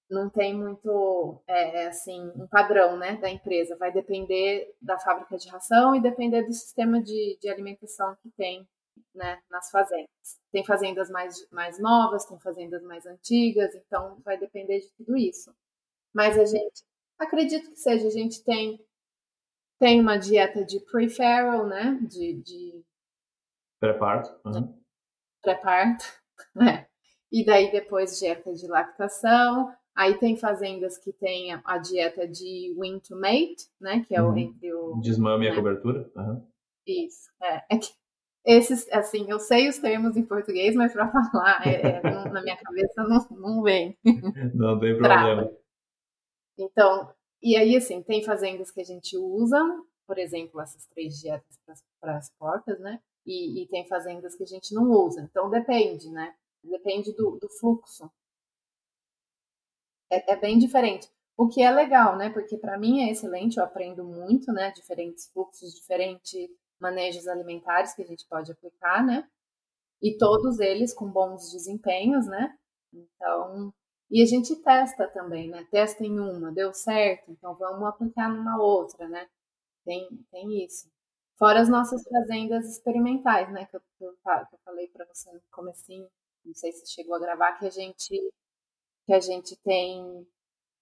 não tem muito é, é, assim um padrão né da empresa vai depender da fábrica de ração e depender do sistema de, de alimentação que tem né, nas fazendas tem fazendas mais mais novas tem fazendas mais antigas então vai depender de tudo isso mas a gente acredito que seja a gente tem tem uma dieta de pre-farrow né de, de pré-parto uhum pré-parto, né? E daí depois dieta de lactação. Aí tem fazendas que tem a, dieta de wing to mate, né? Que é o uhum. entre o desmame né? e a né? cobertura. Uhum. Isso. É, é que esses, assim, eu sei os termos em português, mas para falar é, é, na minha cabeça não, não vem. Não tem problema. Então, e aí assim tem fazendas que a gente usa, por exemplo, essas três dietas para as portas, né? e, e, tem fazendas que a gente não usa. Então depende, né? Depende do, do fluxo. É, é, bem diferente. O que é legal, né? Porque para mim é excelente, eu aprendo muito, né? Diferentes fluxos, diferentes manejos alimentares que a gente pode aplicar, né? E todos eles com bons desempenhos, né? Então, e a gente testa também, né? Testa em uma, deu certo, então vamos aplicar numa outra, né? Tem, tem isso. Fora as nossas fazendas experimentais, né? Que eu, que eu, falei para você no comecinho, não sei se chegou a gravar, que a gente, que a gente tem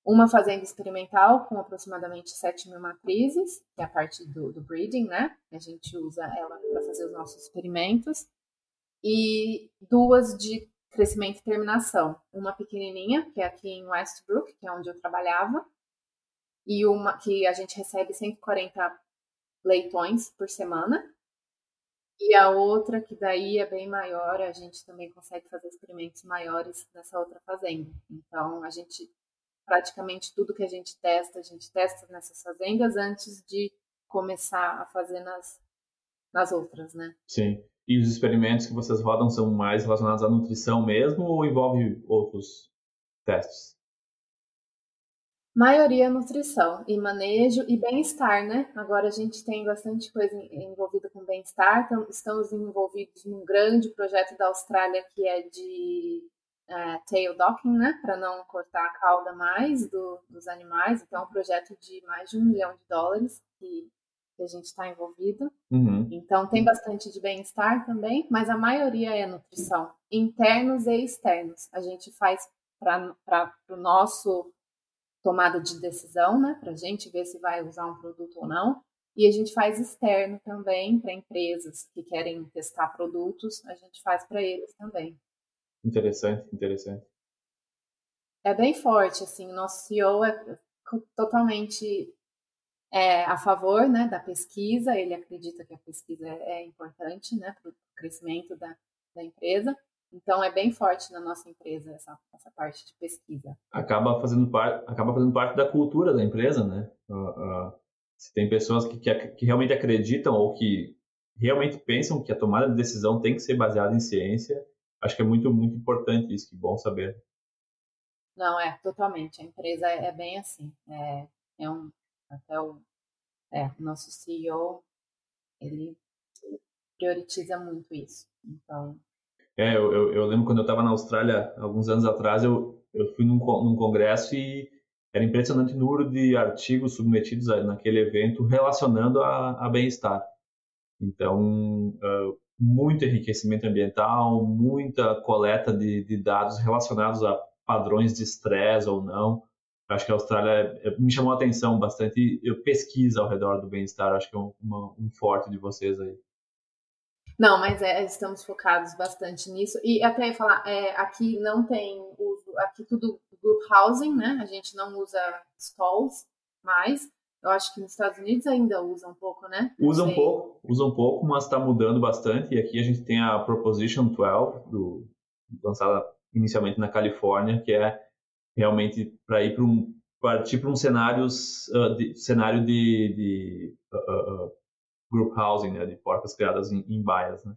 uma fazenda experimental com aproximadamente 7 mil matrizes, que é a parte do, do breeding, né? A gente usa ela para fazer os nossos experimentos. E duas de crescimento e terminação. Uma pequenininha, que é aqui em Westbrook, que é onde eu trabalhava, e uma que a gente recebe 140 leitões por semana. E a outra, que daí é bem maior, a gente também consegue fazer experimentos maiores nessa outra fazenda. Então, a gente, praticamente tudo que a gente testa, a gente testa nessas fazendas antes de começar a fazer nas, nas outras, né? Sim. E os experimentos que vocês rodam são mais relacionados à nutrição mesmo ou envolve outros testes? Maioria nutrição e manejo e bem-estar, né? Agora a gente tem bastante coisa envolvida com bem-estar. Estamos envolvidos num grande projeto da Austrália que é de é, tail docking, né? Para não cortar a cauda mais do, dos animais. Então, é um projeto de mais de um milhão de dólares que, que a gente está envolvido. Uhum. Então, tem bastante de bem-estar também, mas a maioria é nutrição, internos e externos. A gente faz para o nosso tomada de decisão, né, para a gente ver se vai usar um produto ou não. E a gente faz externo também para empresas que querem testar produtos, a gente faz para eles também. Interessante, interessante. É bem forte, assim, o nosso CEO é totalmente é, a favor né, da pesquisa, ele acredita que a pesquisa é, é importante né, para o crescimento da, da empresa. Então é bem forte na nossa empresa essa, essa parte de pesquisa. Acaba fazendo, par, acaba fazendo parte da cultura da empresa, né? Uh, uh, se tem pessoas que, que, que, realmente acreditam ou que realmente pensam que a tomada de decisão tem que ser baseada em ciência, acho que é muito, muito importante isso, que bom saber. Não, é, totalmente. A empresa é, é bem assim. É, é um, até o é, nosso CEO, ele prioritiza muito isso. Então, é, eu, eu, eu lembro quando eu estava na Austrália, alguns anos atrás, eu, eu fui num, num congresso e era impressionante o número de artigos submetidos naquele evento relacionando a, a bem-estar. Então, uh, muito enriquecimento ambiental, muita coleta de, de, dados relacionados a padrões de estresse ou não. Acho que a Austrália é, me chamou a atenção bastante. Eu pesquisa ao redor do bem-estar, acho que é um, uma, um forte de vocês aí. Não, mas é, estamos focados bastante nisso. E até falar, é, aqui não tem uso, aqui tudo group housing, né? A gente não usa stalls mais. Eu acho que nos Estados Unidos ainda usa um pouco, né? usa um pouco, usa um pouco, mas está mudando bastante. E aqui a gente tem a Proposition 12, do, lançada inicialmente na Califórnia, que é realmente para ir para um partir para um cenários, uh, de, cenário de, de uh, uh, group housing, né, de portas criadas em, em baias, né?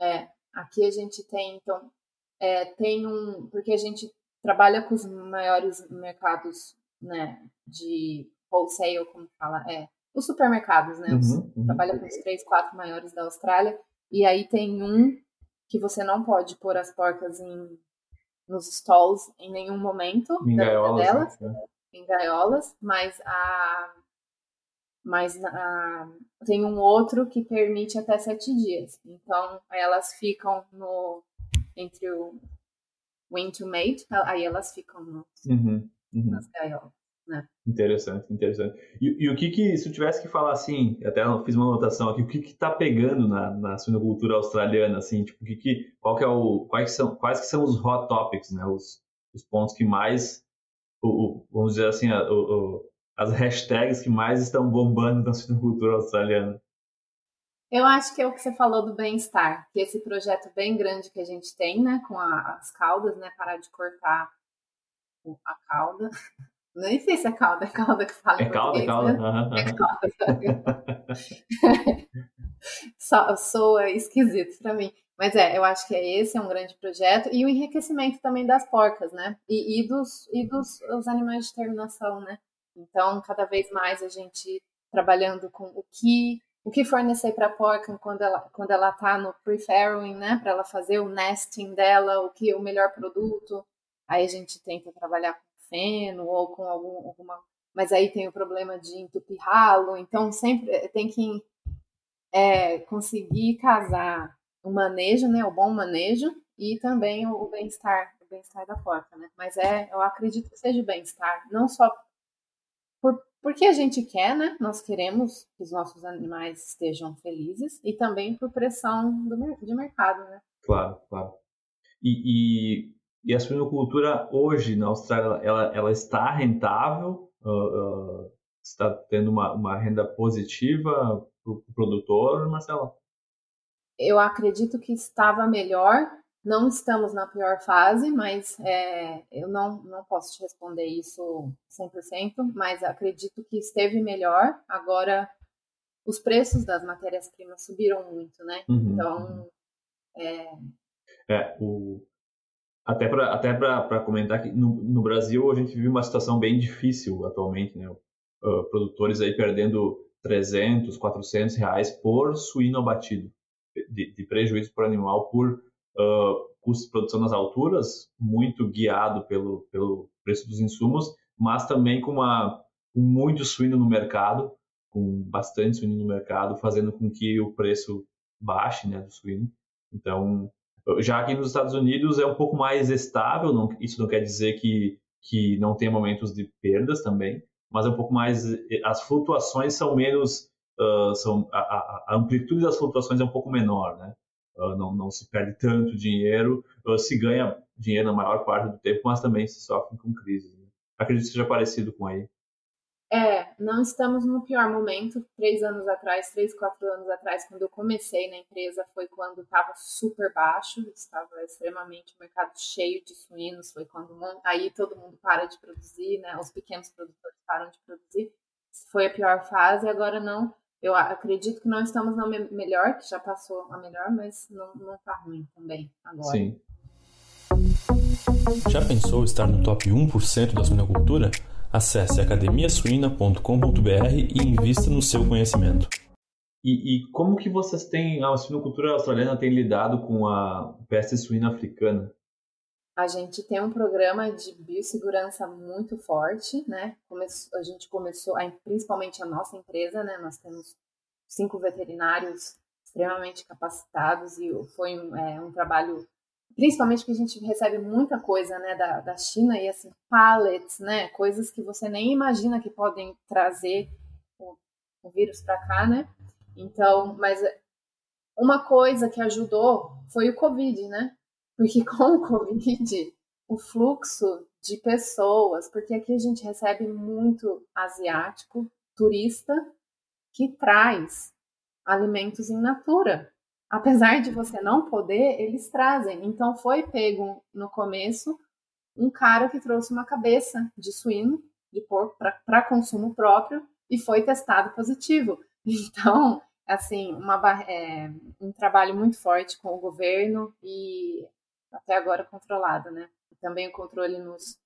É, aqui a gente tem, então, é, tem um, porque a gente trabalha com os maiores mercados, né, de wholesale, como fala, é, os supermercados, né, os, uhum, uhum. trabalha com os três, quatro maiores da Austrália, e aí tem um que você não pode pôr as porcas em, nos stalls em nenhum momento em gaiolas, delas, né? em gaiolas, mas a mas uh, tem um outro que permite até sete dias. Então, elas ficam no entre o winter mate, aí elas ficam no, uhum, uhum. nas gaiolas. Né? Interessante, interessante. E, e, o que que, se eu tivesse que falar assim, até fiz uma anotação aqui, o que que tá pegando na, na suinocultura australiana, assim, tipo, o que que, qual que é o, quais são, quais que são os hot topics, né, os, os pontos que mais, o, o vamos dizer assim, o, o, as hashtags que mais estão bombando na suinocultura australiana? Eu acho que é o que você falou do bem-estar, que esse projeto bem grande que a gente tem, né, com a, as caudas, né, parar de cortar a cauda. Nem sei se é cauda, é cauda que fala. É cauda, é cauda. Né? Uhum, É cauda. Só, soa esquisito para mim. Mas é, eu acho que é esse, é um grande projeto. E o enriquecimento também das porcas, né? E, e dos, e dos os animais de terminação, né? Então, cada vez mais a gente trabalhando com o que o que fornecer para a porca quando ela quando ela está no pre-farrowing, né, para ela fazer o nesting dela, o que o melhor produto. Aí a gente tenta trabalhar com feno ou com algum, alguma, mas aí tem o problema de entupir ralo. Então sempre tem que é, conseguir casar o manejo, né, o bom manejo e também o, o bem-estar bem-estar da porca, né? Mas é, eu acredito que seja o bem-estar, não só por, porque a gente quer, né? Nós queremos que os nossos animais estejam felizes e também por pressão do, de mercado, né? Claro, claro. E, e, e a suinocultura hoje na Austrália, ela, ela está rentável? Uh, uh, está tendo uma, uma renda positiva para o produtor, Marcela? Eu acredito que estava melhor. Não estamos na pior fase, mas é, eu não, não posso te responder isso 100%, mas acredito que esteve melhor. Agora, os preços das matérias-primas subiram muito, né? Uhum. Então, é... é o... Até para até comentar que no, no Brasil a gente vive uma situação bem difícil atualmente, né? Uh, produtores aí perdendo 300, 400 reais por suíno abatido de, de prejuízo por animal por uh, custo de produção nas alturas, muito guiado pelo, pelo preço dos insumos, mas também com, uma, com muito suíno no mercado, com bastante suíno no mercado, fazendo com que o preço baixe né, do suíno. Então, já aqui nos Estados Unidos é um pouco mais estável, não, isso não quer dizer que, que não tem momentos de perdas também, mas é um pouco mais. As flutuações são menos uh, são, a, a, amplitude das flutuações é um pouco menor, né? Uh, não, não se perde tanto dinheiro, uh, se ganha dinheiro na maior parte do tempo, mas também se sofre com crises. Né? Acredito que seja parecido com aí. É, não estamos no pior momento. Três anos atrás, três, quatro anos atrás, quando eu comecei na empresa, foi quando estava super baixo, estava extremamente o mercado cheio de suínos. Foi quando aí todo mundo para de produzir, né? Os pequenos produtores param de produzir. Foi a pior fase. Agora não. Eu acredito que não estamos na melhor, que já passou a melhor, mas não, não tá ruim também agora. Sim. Já pensou estar no top 1% da suinocultura? Acesse academiasuina.com.br e invista no seu conhecimento. E, e, como que vocês têm, a suinocultura australiana tem lidado com a peste suína africana? A gente tem um programa de biossegurança muito forte, né? a gente começou, principalmente a nossa empresa, né? Nós temos cinco veterinários extremamente capacitados e foi um, é, um trabalho, principalmente que a gente recebe muita coisa, né, da, da China e assim pallets, né, coisas que você nem imagina que podem trazer o, o vírus para cá, né? Então, mas uma coisa que ajudou foi o Covid, né? Porque com o Covid, o fluxo de pessoas, porque aqui a gente recebe muito asiático, turista, que traz alimentos em natura. Apesar de você não poder, eles trazem. Então foi pego no começo um cara que trouxe uma cabeça de suíno, de porco, para consumo próprio e foi testado positivo. Então, assim, uma, é, um trabalho muito forte com o governo e até agora controlado, né? Também o controle nos,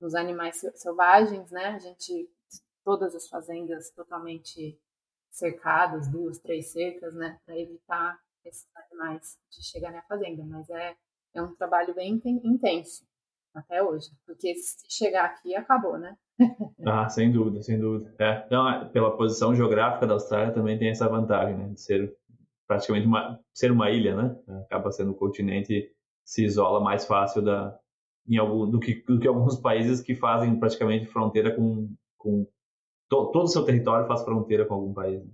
nos animais selvagens, né? A gente, todas as fazendas totalmente cercadas, duas, três cercas, né? Para evitar esses animais de chegar na fazenda. Mas é, é um trabalho bem intenso até hoje, porque se chegar aqui, acabou, né? ah, sem dúvida, sem dúvida. É, então, pela posição geográfica da Austrália também tem essa vantagem, né? De ser praticamente uma, ser uma ilha, né? Acaba sendo um continente se isola mais fácil da, em algum, do, que, do que alguns países que fazem praticamente fronteira com, com to, todo o seu território faz fronteira com algum país. Né?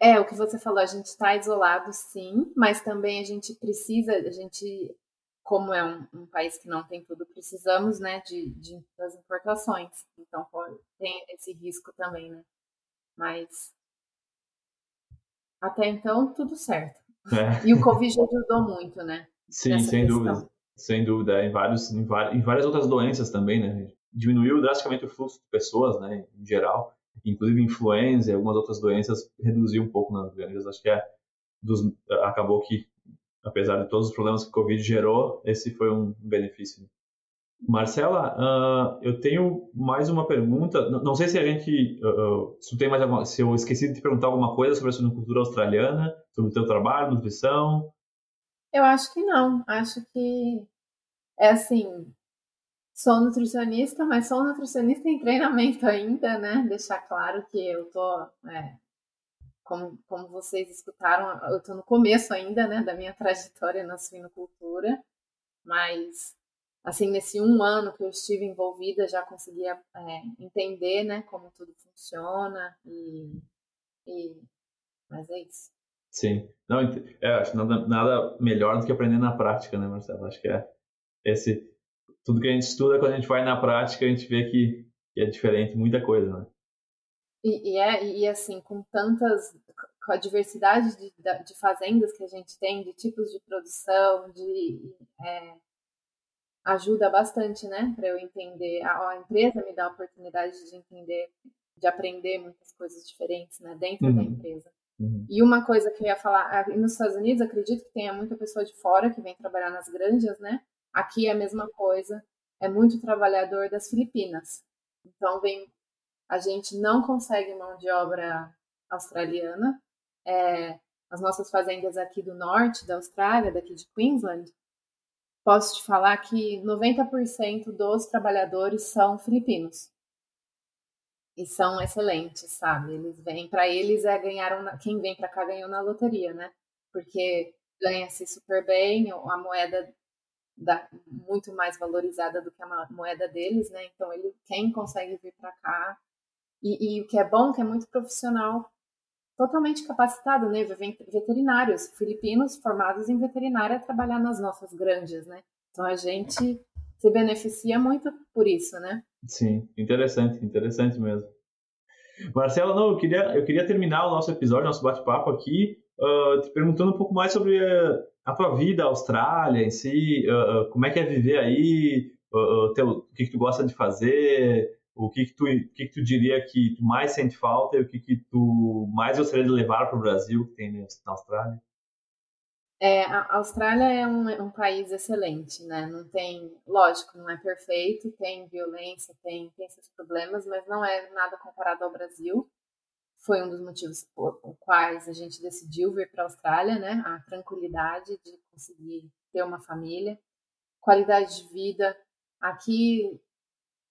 É, o que você falou, a gente está isolado sim, mas também a gente precisa, a gente, como é um, um país que não tem tudo, precisamos, né, de, de, das importações. Então tem esse risco também, né? Mas até então tudo certo. É. E o Covid ajudou muito, né? Sim, sem questão. dúvida. Sem dúvida. Em, vários, em, em várias outras doenças também, né? Diminuiu drasticamente o fluxo de pessoas, né? Em geral. Inclusive influenza e algumas outras doenças reduziu um pouco nas grandes. Acho que é dos, acabou que, apesar de todos os problemas que o Covid gerou, esse foi um benefício. Marcela, uh, eu tenho mais uma pergunta. Não, não sei se a gente, uh, se tem mais alguma, se eu esqueci de te perguntar alguma coisa sobre a suinocultura australiana, sobre o teu trabalho, nutrição. Eu acho que não. Acho que é assim. Sou nutricionista, mas sou nutricionista em treinamento ainda, né? Deixar claro que eu tô, é, como, como vocês escutaram, eu tô no começo ainda, né, da minha trajetória na suinocultura. Mas, assim, nesse um ano que eu estive envolvida, já conseguia é, entender, né, como tudo funciona e, e... Mas é isso. Sim. Não, é, acho nada, nada melhor do que aprender na prática, né, Marcelo? Acho que é esse... Tudo que a gente estuda, quando a gente vai na prática, a gente vê que, que é diferente muita coisa, né? E, e, é, e assim, com tantas, com a diversidade de, de fazendas que a gente tem, de tipos de produção, de é, ajuda bastante, né, para eu entender. A, a, empresa me dá a oportunidade de entender, de aprender muitas coisas diferentes, né, dentro uhum. da empresa. Uhum. E uma coisa que eu ia falar, nos Estados Unidos, acredito que tenha muita pessoa de fora que vem trabalhar nas granjas, né? Aqui é a mesma coisa, é muito trabalhador das Filipinas. Então vem a gente não consegue mão de obra australiana. É, as nossas fazendas aqui do norte da Austrália, daqui de Queensland, posso te falar que 90% dos trabalhadores são filipinos. E são excelentes, sabe? Eles vêm, para eles é ganharam, quem vem para cá ganhou na loteria, né? Porque ganha-se super bem, a moeda da, muito mais valorizada do que a moeda deles, né? Então ele, quem consegue vir para cá e, e, o que é bom, que é muito profissional, totalmente capacitado, né? Veterinários filipinos formados em veterinária trabalhar nas nossas granjas, né? Então a gente se beneficia muito por isso, né? Sim, interessante, interessante mesmo. Marcela, não, eu queria, eu queria terminar o nosso episódio, nosso bate-papo aqui, uh, te perguntando um pouco mais sobre a, a tua vida, a Austrália em si, uh, como é que é viver aí, uh, teu, o que, que tu gosta de fazer, o que que tu, o que que tu diria que tu mais sente falta e o que que tu mais gostaria de levar para o Brasil que tem na Austrália? É, a Austrália é um, é um, país excelente, né? Não tem, lógico, não é perfeito, tem violência, tem, tem seus problemas, mas não é nada comparado ao Brasil. Foi um dos motivos por, por quais a gente decidiu vir para a Austrália, né? A tranquilidade de conseguir ter uma família, qualidade de vida. Aqui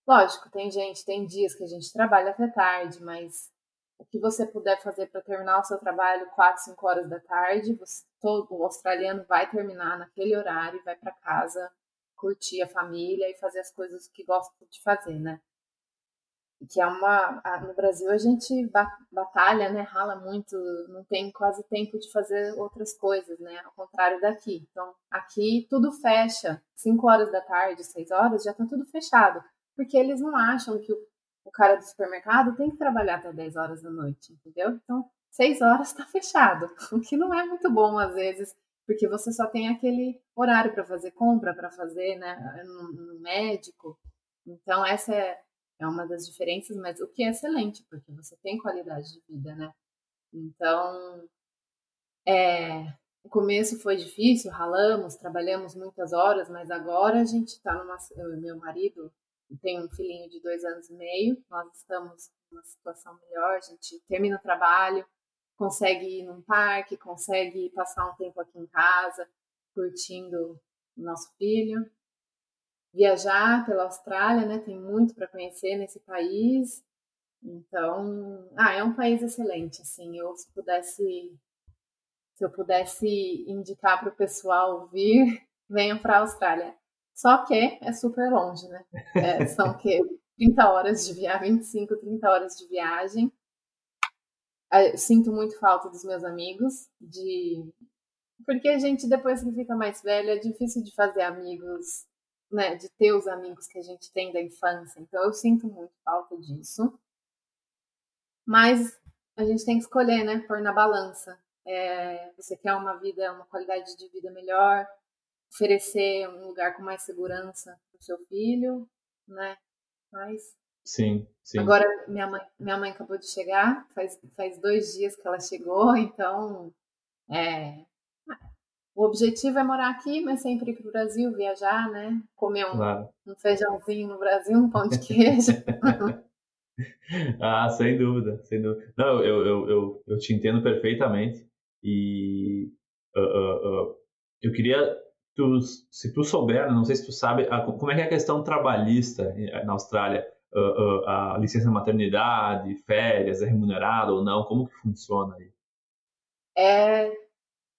Lógico, tem gente, tem dias que a gente trabalha até tarde, mas o que você puder fazer para terminar o seu trabalho 4, 5 horas da tarde, você, todo o australiano vai terminar naquele horário e vai para casa curtir a família e fazer as coisas que gosta de fazer, né? Que é uma. No Brasil a gente batalha, né? Rala muito, não tem quase tempo de fazer outras coisas, né? Ao contrário daqui. Então, aqui tudo fecha. 5 horas da tarde, 6 horas, já está tudo fechado porque eles não acham que o, cara do supermercado tem que trabalhar até 10 horas da noite, entendeu? Então, 6 horas está fechado, o que não é muito bom às vezes, porque você só tem aquele horário para fazer compra, para fazer né, no, médico. Então, essa é, é uma das diferenças, mas o que é excelente, porque você tem qualidade de vida, né? Então, é, o começo foi difícil, ralamos, trabalhamos muitas horas, mas agora a gente está numa. Eu meu marido, tem um filhinho de dois anos e meio, nós estamos numa situação melhor, a gente termina o trabalho, consegue ir num parque, consegue passar um tempo aqui em casa, curtindo o nosso filho. Viajar pela Austrália, né? Tem muito para conhecer nesse país. Então, ah, é um país excelente, assim. Eu se pudesse se eu pudesse indicar para o pessoal vir, venham para a Austrália. Só que é super longe, né? É, são que 30 horas de viagem, 25, 30 horas de viagem. Eu sinto muito falta dos meus amigos, de porque a gente depois que fica mais velho é difícil de fazer amigos, né? De ter os amigos que a gente tem da infância. Então eu sinto muito falta disso. Mas a gente tem que escolher, né? Pôr na balança. É, você quer uma vida, uma qualidade de vida melhor, oferecer um lugar com mais segurança para o seu filho, né? Mas sim, sim. Agora minha mãe, minha mãe acabou de chegar, faz, faz dois dias que ela chegou, então é, o objetivo é morar aqui, mas sempre ir para o Brasil, viajar, né? Comer um, claro. um feijãozinho no Brasil, um pão de queijo. ah, sem dúvida, sem dúvida. Não, eu, eu, eu, eu te entendo perfeitamente e uh, uh, uh, eu queria tu, se tu souber, não sei se tu sabe, a, como é que é a questão trabalhista na Austrália, a licença maternidade, férias, é remunerada ou não, como que funciona aí? É,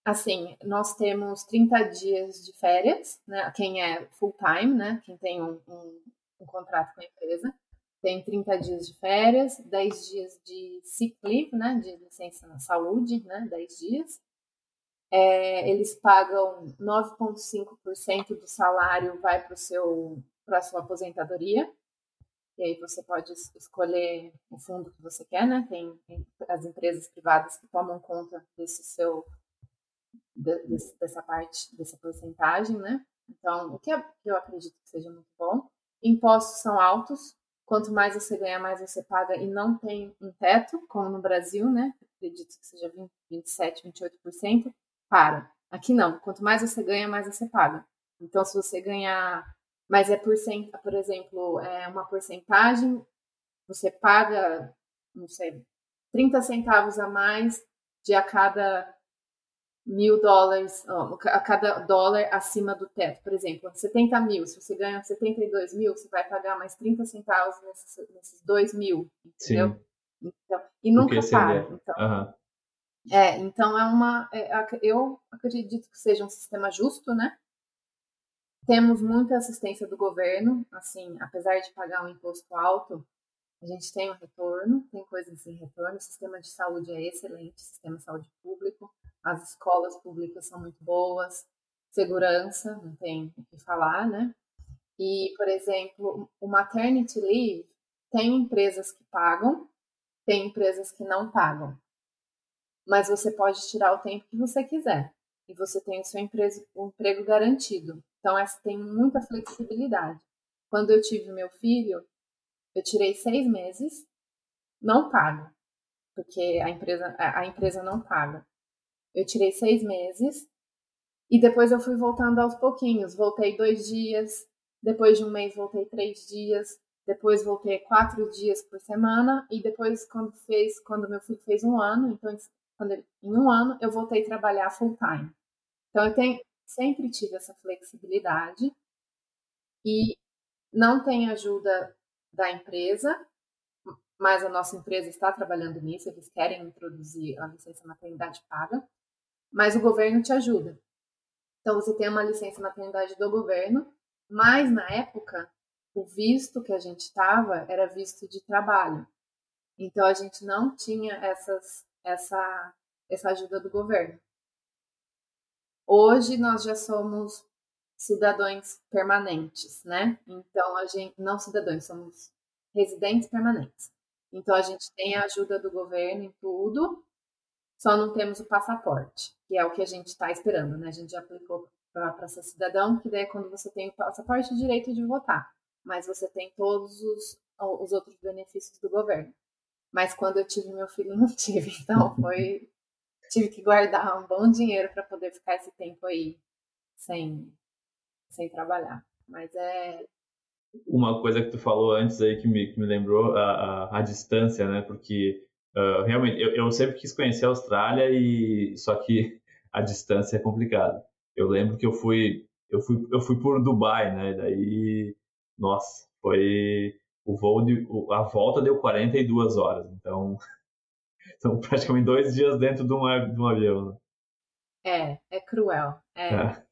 assim, nós temos 30 dias de férias, né? Quem é full time, né? Quem tem um, um, um contrato com a empresa, tem 30 dias de férias, 10 dias de sick leave, né? De licença na saúde, né? 10 dias. É, eles pagam 9,5% do salário vai para o seu para sua aposentadoria. E aí você pode escolher o fundo que você quer, né? Tem, tem as empresas privadas que tomam conta desse seu de, desse, dessa parte, dessa porcentagem, né? Então, o que, é, que eu acredito que seja muito bom. Impostos são altos. Quanto mais você ganha, mais você paga e não tem um teto, como no Brasil, né? Acredito que seja 20, 27, 28%. Para. Aqui não. Quanto mais você ganha, mais você paga. Então, se você ganhar mas é por, cent... por exemplo, é uma porcentagem, você paga, não sei, 30 centavos a mais de a cada mil dólares, a cada dólar acima do teto. Por exemplo, 70 mil, se você ganha 72 mil, você vai pagar mais 30 centavos nesses, nesses 2 mil, entendeu? Sim. Então, e nunca para. Então, uhum. É, então é uma. É, eu acredito que seja um sistema justo, né? Temos muita assistência do governo, assim, apesar de pagar um imposto alto, a gente tem um retorno, tem coisas em retorno. O sistema de saúde é excelente, sistema de saúde público, as escolas públicas são muito boas, segurança, não tem o que falar, né? E, por exemplo, o maternity leave tem empresas que pagam, tem empresas que não pagam. Mas você pode tirar o tempo que você quiser e você tem o seu emprego, um emprego garantido. Então, essa tem muita flexibilidade. Quando eu tive meu filho, eu tirei seis meses, não pago, porque a empresa, a empresa não paga. Eu tirei seis meses e depois eu fui voltando aos pouquinhos. Voltei dois dias, depois de um mês voltei três dias, depois voltei quatro dias por semana e depois quando fez, quando meu filho fez um ano, então quando ele, em um ano eu voltei a trabalhar full time. Então eu tenho, sempre tive essa flexibilidade e não tem ajuda da empresa, mas a nossa empresa está trabalhando nisso, eles querem introduzir a licença maternidade paga, mas o governo te ajuda. Então você tem uma licença maternidade do governo, mas na época o visto que a gente estava era visto de trabalho. Então a gente não tinha essas, essa, essa ajuda do governo. Hoje nós já somos cidadãos permanentes, né? Então a gente não cidadãos, somos residentes permanentes. Então a gente tem a ajuda do governo em tudo, só não temos o passaporte, que é o que a gente está esperando, né? A gente já aplicou para ser cidadão, que daí é quando você tem o passaporte o direito de votar, mas você tem todos os, os outros benefícios do governo. Mas quando eu tive meu filho, não tive, então foi tive que guardar um bom dinheiro para poder ficar esse tempo aí sem, sem trabalhar. Mas é. Uma coisa que tu falou antes aí que me, que me lembrou a, a, a distância, né? Porque uh, realmente eu, eu sempre quis conhecer a Austrália e só que a distância é complicada. Eu lembro que eu fui eu fui eu fui por Dubai, né? Daí nossa, foi o voo de a volta deu 42 horas. Então são praticamente dois dias dentro de um, de um avião. Né? É, é cruel. É. é.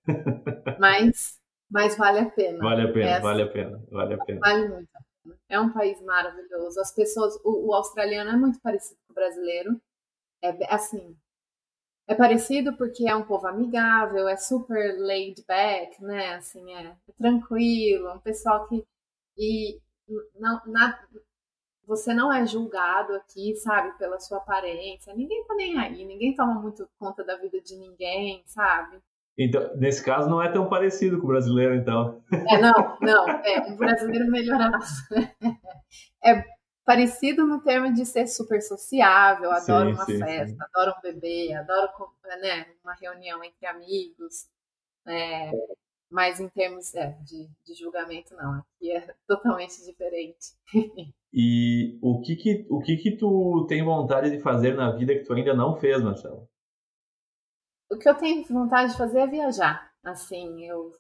mas, mas vale a pena. Vale a pena, vale a pena, vale a pena. Vale muito. É um país maravilhoso. As pessoas, o, o australiano é muito parecido com o brasileiro. É assim, é parecido porque é um povo amigável, é super laid back, né? Assim, é, é tranquilo, é um pessoal que e não, na, você não é julgado aqui, sabe, pela sua aparência. Ninguém tá nem aí, ninguém toma muito conta da vida de ninguém, sabe? Então, nesse caso, não é tão parecido com o brasileiro, então. É, não, não, é um brasileiro melhorado. É parecido no termo de ser super sociável, adoro sim, uma sim, festa, sim. adoro um bebê, adoro né, uma reunião entre amigos. É, mas em termos é, de, de julgamento, não. Aqui é totalmente diferente. E o que que, o que que tu tem vontade de fazer na vida que tu ainda não fez, Marcelo? O que eu tenho vontade de fazer é viajar. Assim, eu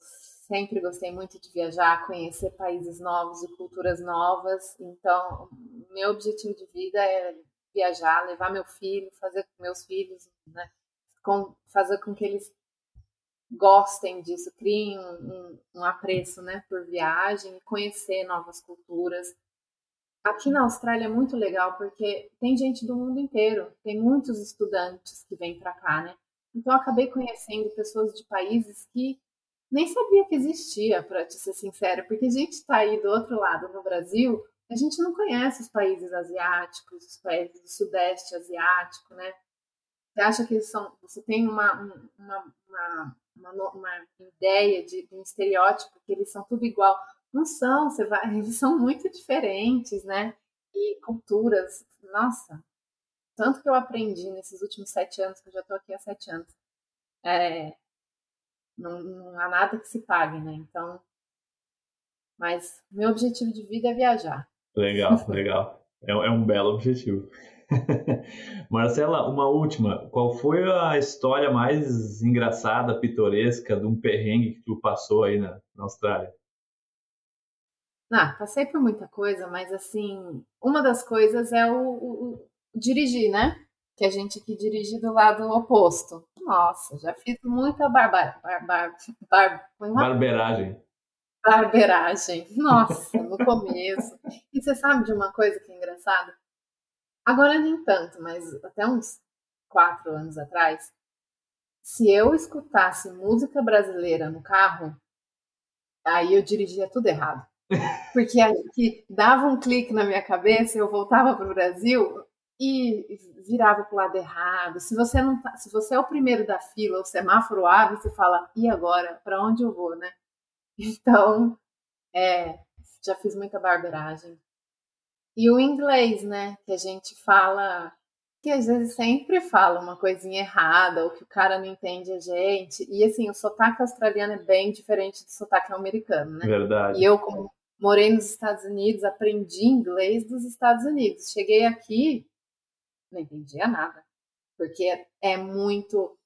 sempre gostei muito de viajar, conhecer países novos e culturas novas. Então, meu objetivo de vida é viajar, levar meu filho, fazer com meus filhos, né? com, fazer com que eles gostem disso, criem um, um, um apreço né, por viagem, conhecer novas culturas. Aqui na Austrália é muito legal porque tem gente do mundo inteiro, tem muitos estudantes que vêm para cá, né? Então acabei conhecendo pessoas de países que nem sabia que existia, para te ser sincera, porque a gente está aí do outro lado no Brasil, a gente não conhece os países asiáticos, os países do sudeste asiático, né? Você acha que eles são, você tem uma, uma, uma, uma, uma ideia de, de um estereótipo que eles são tudo igual. Não são, você vai, eles são muito diferentes, né? E culturas, nossa, tanto que eu aprendi nesses últimos sete anos, que eu já estou aqui há sete anos. É, não, não há nada que se pague, né? Então, mas meu objetivo de vida é viajar. Legal, legal. É, é um belo objetivo. Marcela, uma última. Qual foi a história mais engraçada, pitoresca de um perrengue que tu passou aí na, na Austrália? Ah, passei por muita coisa, mas assim, uma das coisas é o, o, o dirigir, né? que a gente aqui dirige do lado oposto. Nossa, já fiz muita barba, barba, bar, barberagem. Barberagem. Nossa, no começo. E você sabe de uma coisa que é engraçada? Agora nem tanto, mas até uns quatro anos atrás, se eu escutasse música brasileira no carro, aí eu dirigia tudo errado. Porque dava um clique na minha cabeça, eu voltava para o Brasil, e virava para o lado errado. Se você não tá, se você é o primeiro da fila, o semáforo abre, você fala: "E agora? Para onde eu vou?", né? Então, é, já fiz muita barberagem. E o inglês, né, que a gente fala que às vezes sempre fala uma coisinha errada ou que o cara não entende a gente. E assim, o sotaque australiano é bem diferente do sotaque americano, né? Verdade. E eu, como morei nos Estados Unidos, aprendi inglês dos Estados Unidos. Cheguei aqui, não entendia nada. Porque é muito.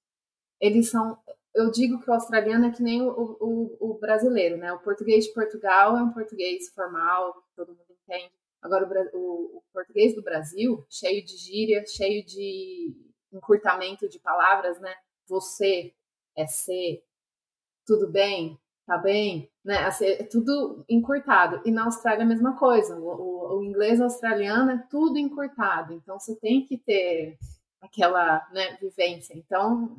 Eles são. Eu digo que o australiano é que nem o, o, o brasileiro, né? O português de Portugal é um português formal, todo mundo entende. Agora, o, o, português do Brasil, cheio de gíria, cheio de encurtamento de palavras, né? Você é ser, tudo bem, tá bem, né? Assim, é tudo encurtado. E na Austrália a mesma coisa. O, o, o, inglês australiano é tudo encurtado. Então você tem que ter aquela né, vivência. Então,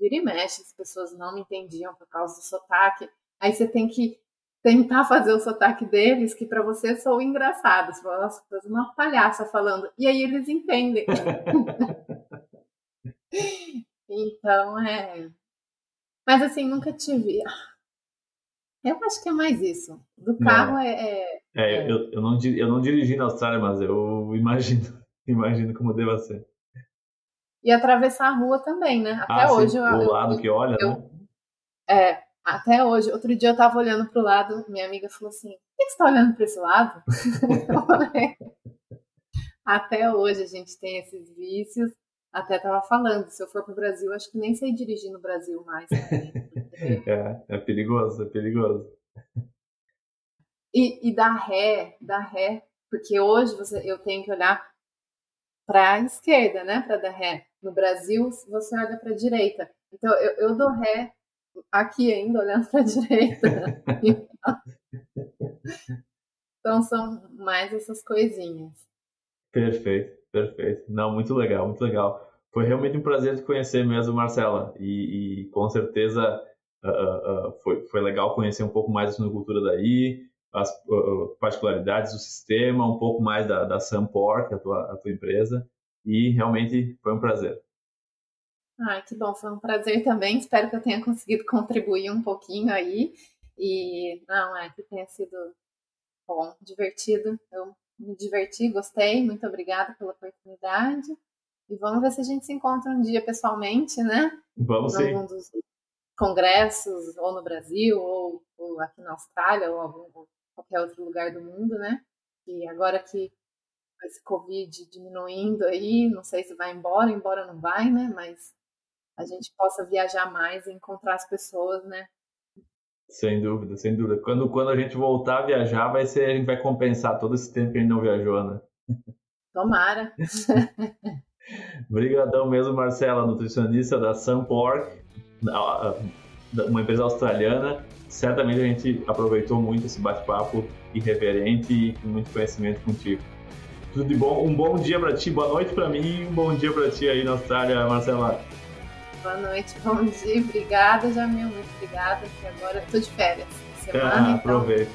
vira e mexe, as pessoas não me entendiam por causa do sotaque. Aí você tem que tentar fazer o sotaque deles, que para você sou engraçado. Você fala, nossa, uma palhaça falando. E aí eles entendem. então, é. Mas assim, nunca tive eu acho que é mais isso. Do carro é. É, é, é. Eu, eu, não, eu não dirigi na Austrália, mas eu imagino, imagino como deva ser. E atravessar a rua também, né? Até ah, hoje. Sim, eu, o lado que olha, eu, né? É, até hoje. Outro dia eu tava olhando pro lado, minha amiga falou assim: por que você tá olhando para esse lado? até hoje a gente tem esses vícios. Até tava falando, se eu for pro Brasil, acho que nem sei dirigir no Brasil mais. é, é perigoso, é perigoso. E, e dar ré, dar ré, porque hoje você, eu tenho que olhar para a esquerda, né, para dar ré. No Brasil, você olha para a direita. Então, eu, eu dou ré aqui ainda, olhando para a direita. então, são mais essas coisinhas. Perfeito, perfeito. Não, muito legal, muito legal. Foi realmente um prazer te conhecer mesmo, Marcela. E, e com certeza uh, uh, foi, foi legal conhecer um pouco mais da suinocultura daí, as particularidades do sistema, um pouco mais da, da Sunport, a tua, a tua empresa. E realmente foi um prazer. Ai, que bom, foi um prazer também. Espero que eu tenha conseguido contribuir um pouquinho aí. E não, é que tenha sido bom, divertido. Eu me diverti, gostei, muito obrigada pela oportunidade. E vamos ver se a gente se encontra um dia pessoalmente, né? Vamos sim. dos congressos, ou no Brasil, ou, ou aqui na Austrália, ou, algum, qualquer outro lugar do mundo, né? E agora que esse Covid diminuindo aí, não sei se vai embora, embora não vai, né? Mas a gente possa viajar mais e encontrar as pessoas, né? Sem dúvida, sem dúvida. Quando, quando a gente voltar a viajar, vai ser, a gente vai compensar todo esse tempo que a gente não viajou, né? Tomara. Obrigadão mesmo, Marcela, nutricionista da Sunpork, uma empresa australiana. Certamente a gente aproveitou muito esse bate-papo irreverente e com muito conhecimento contigo. Tudo de bom, um bom dia para ti, boa noite para mim e um bom dia para ti aí na Austrália, Marcela. Boa noite, bom dia, obrigada, Jamil, muito obrigada, porque agora eu tô de férias. Semana, ah, então... aproveita.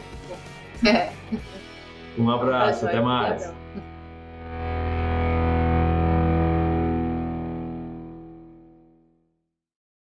É. Um abraço, até mais.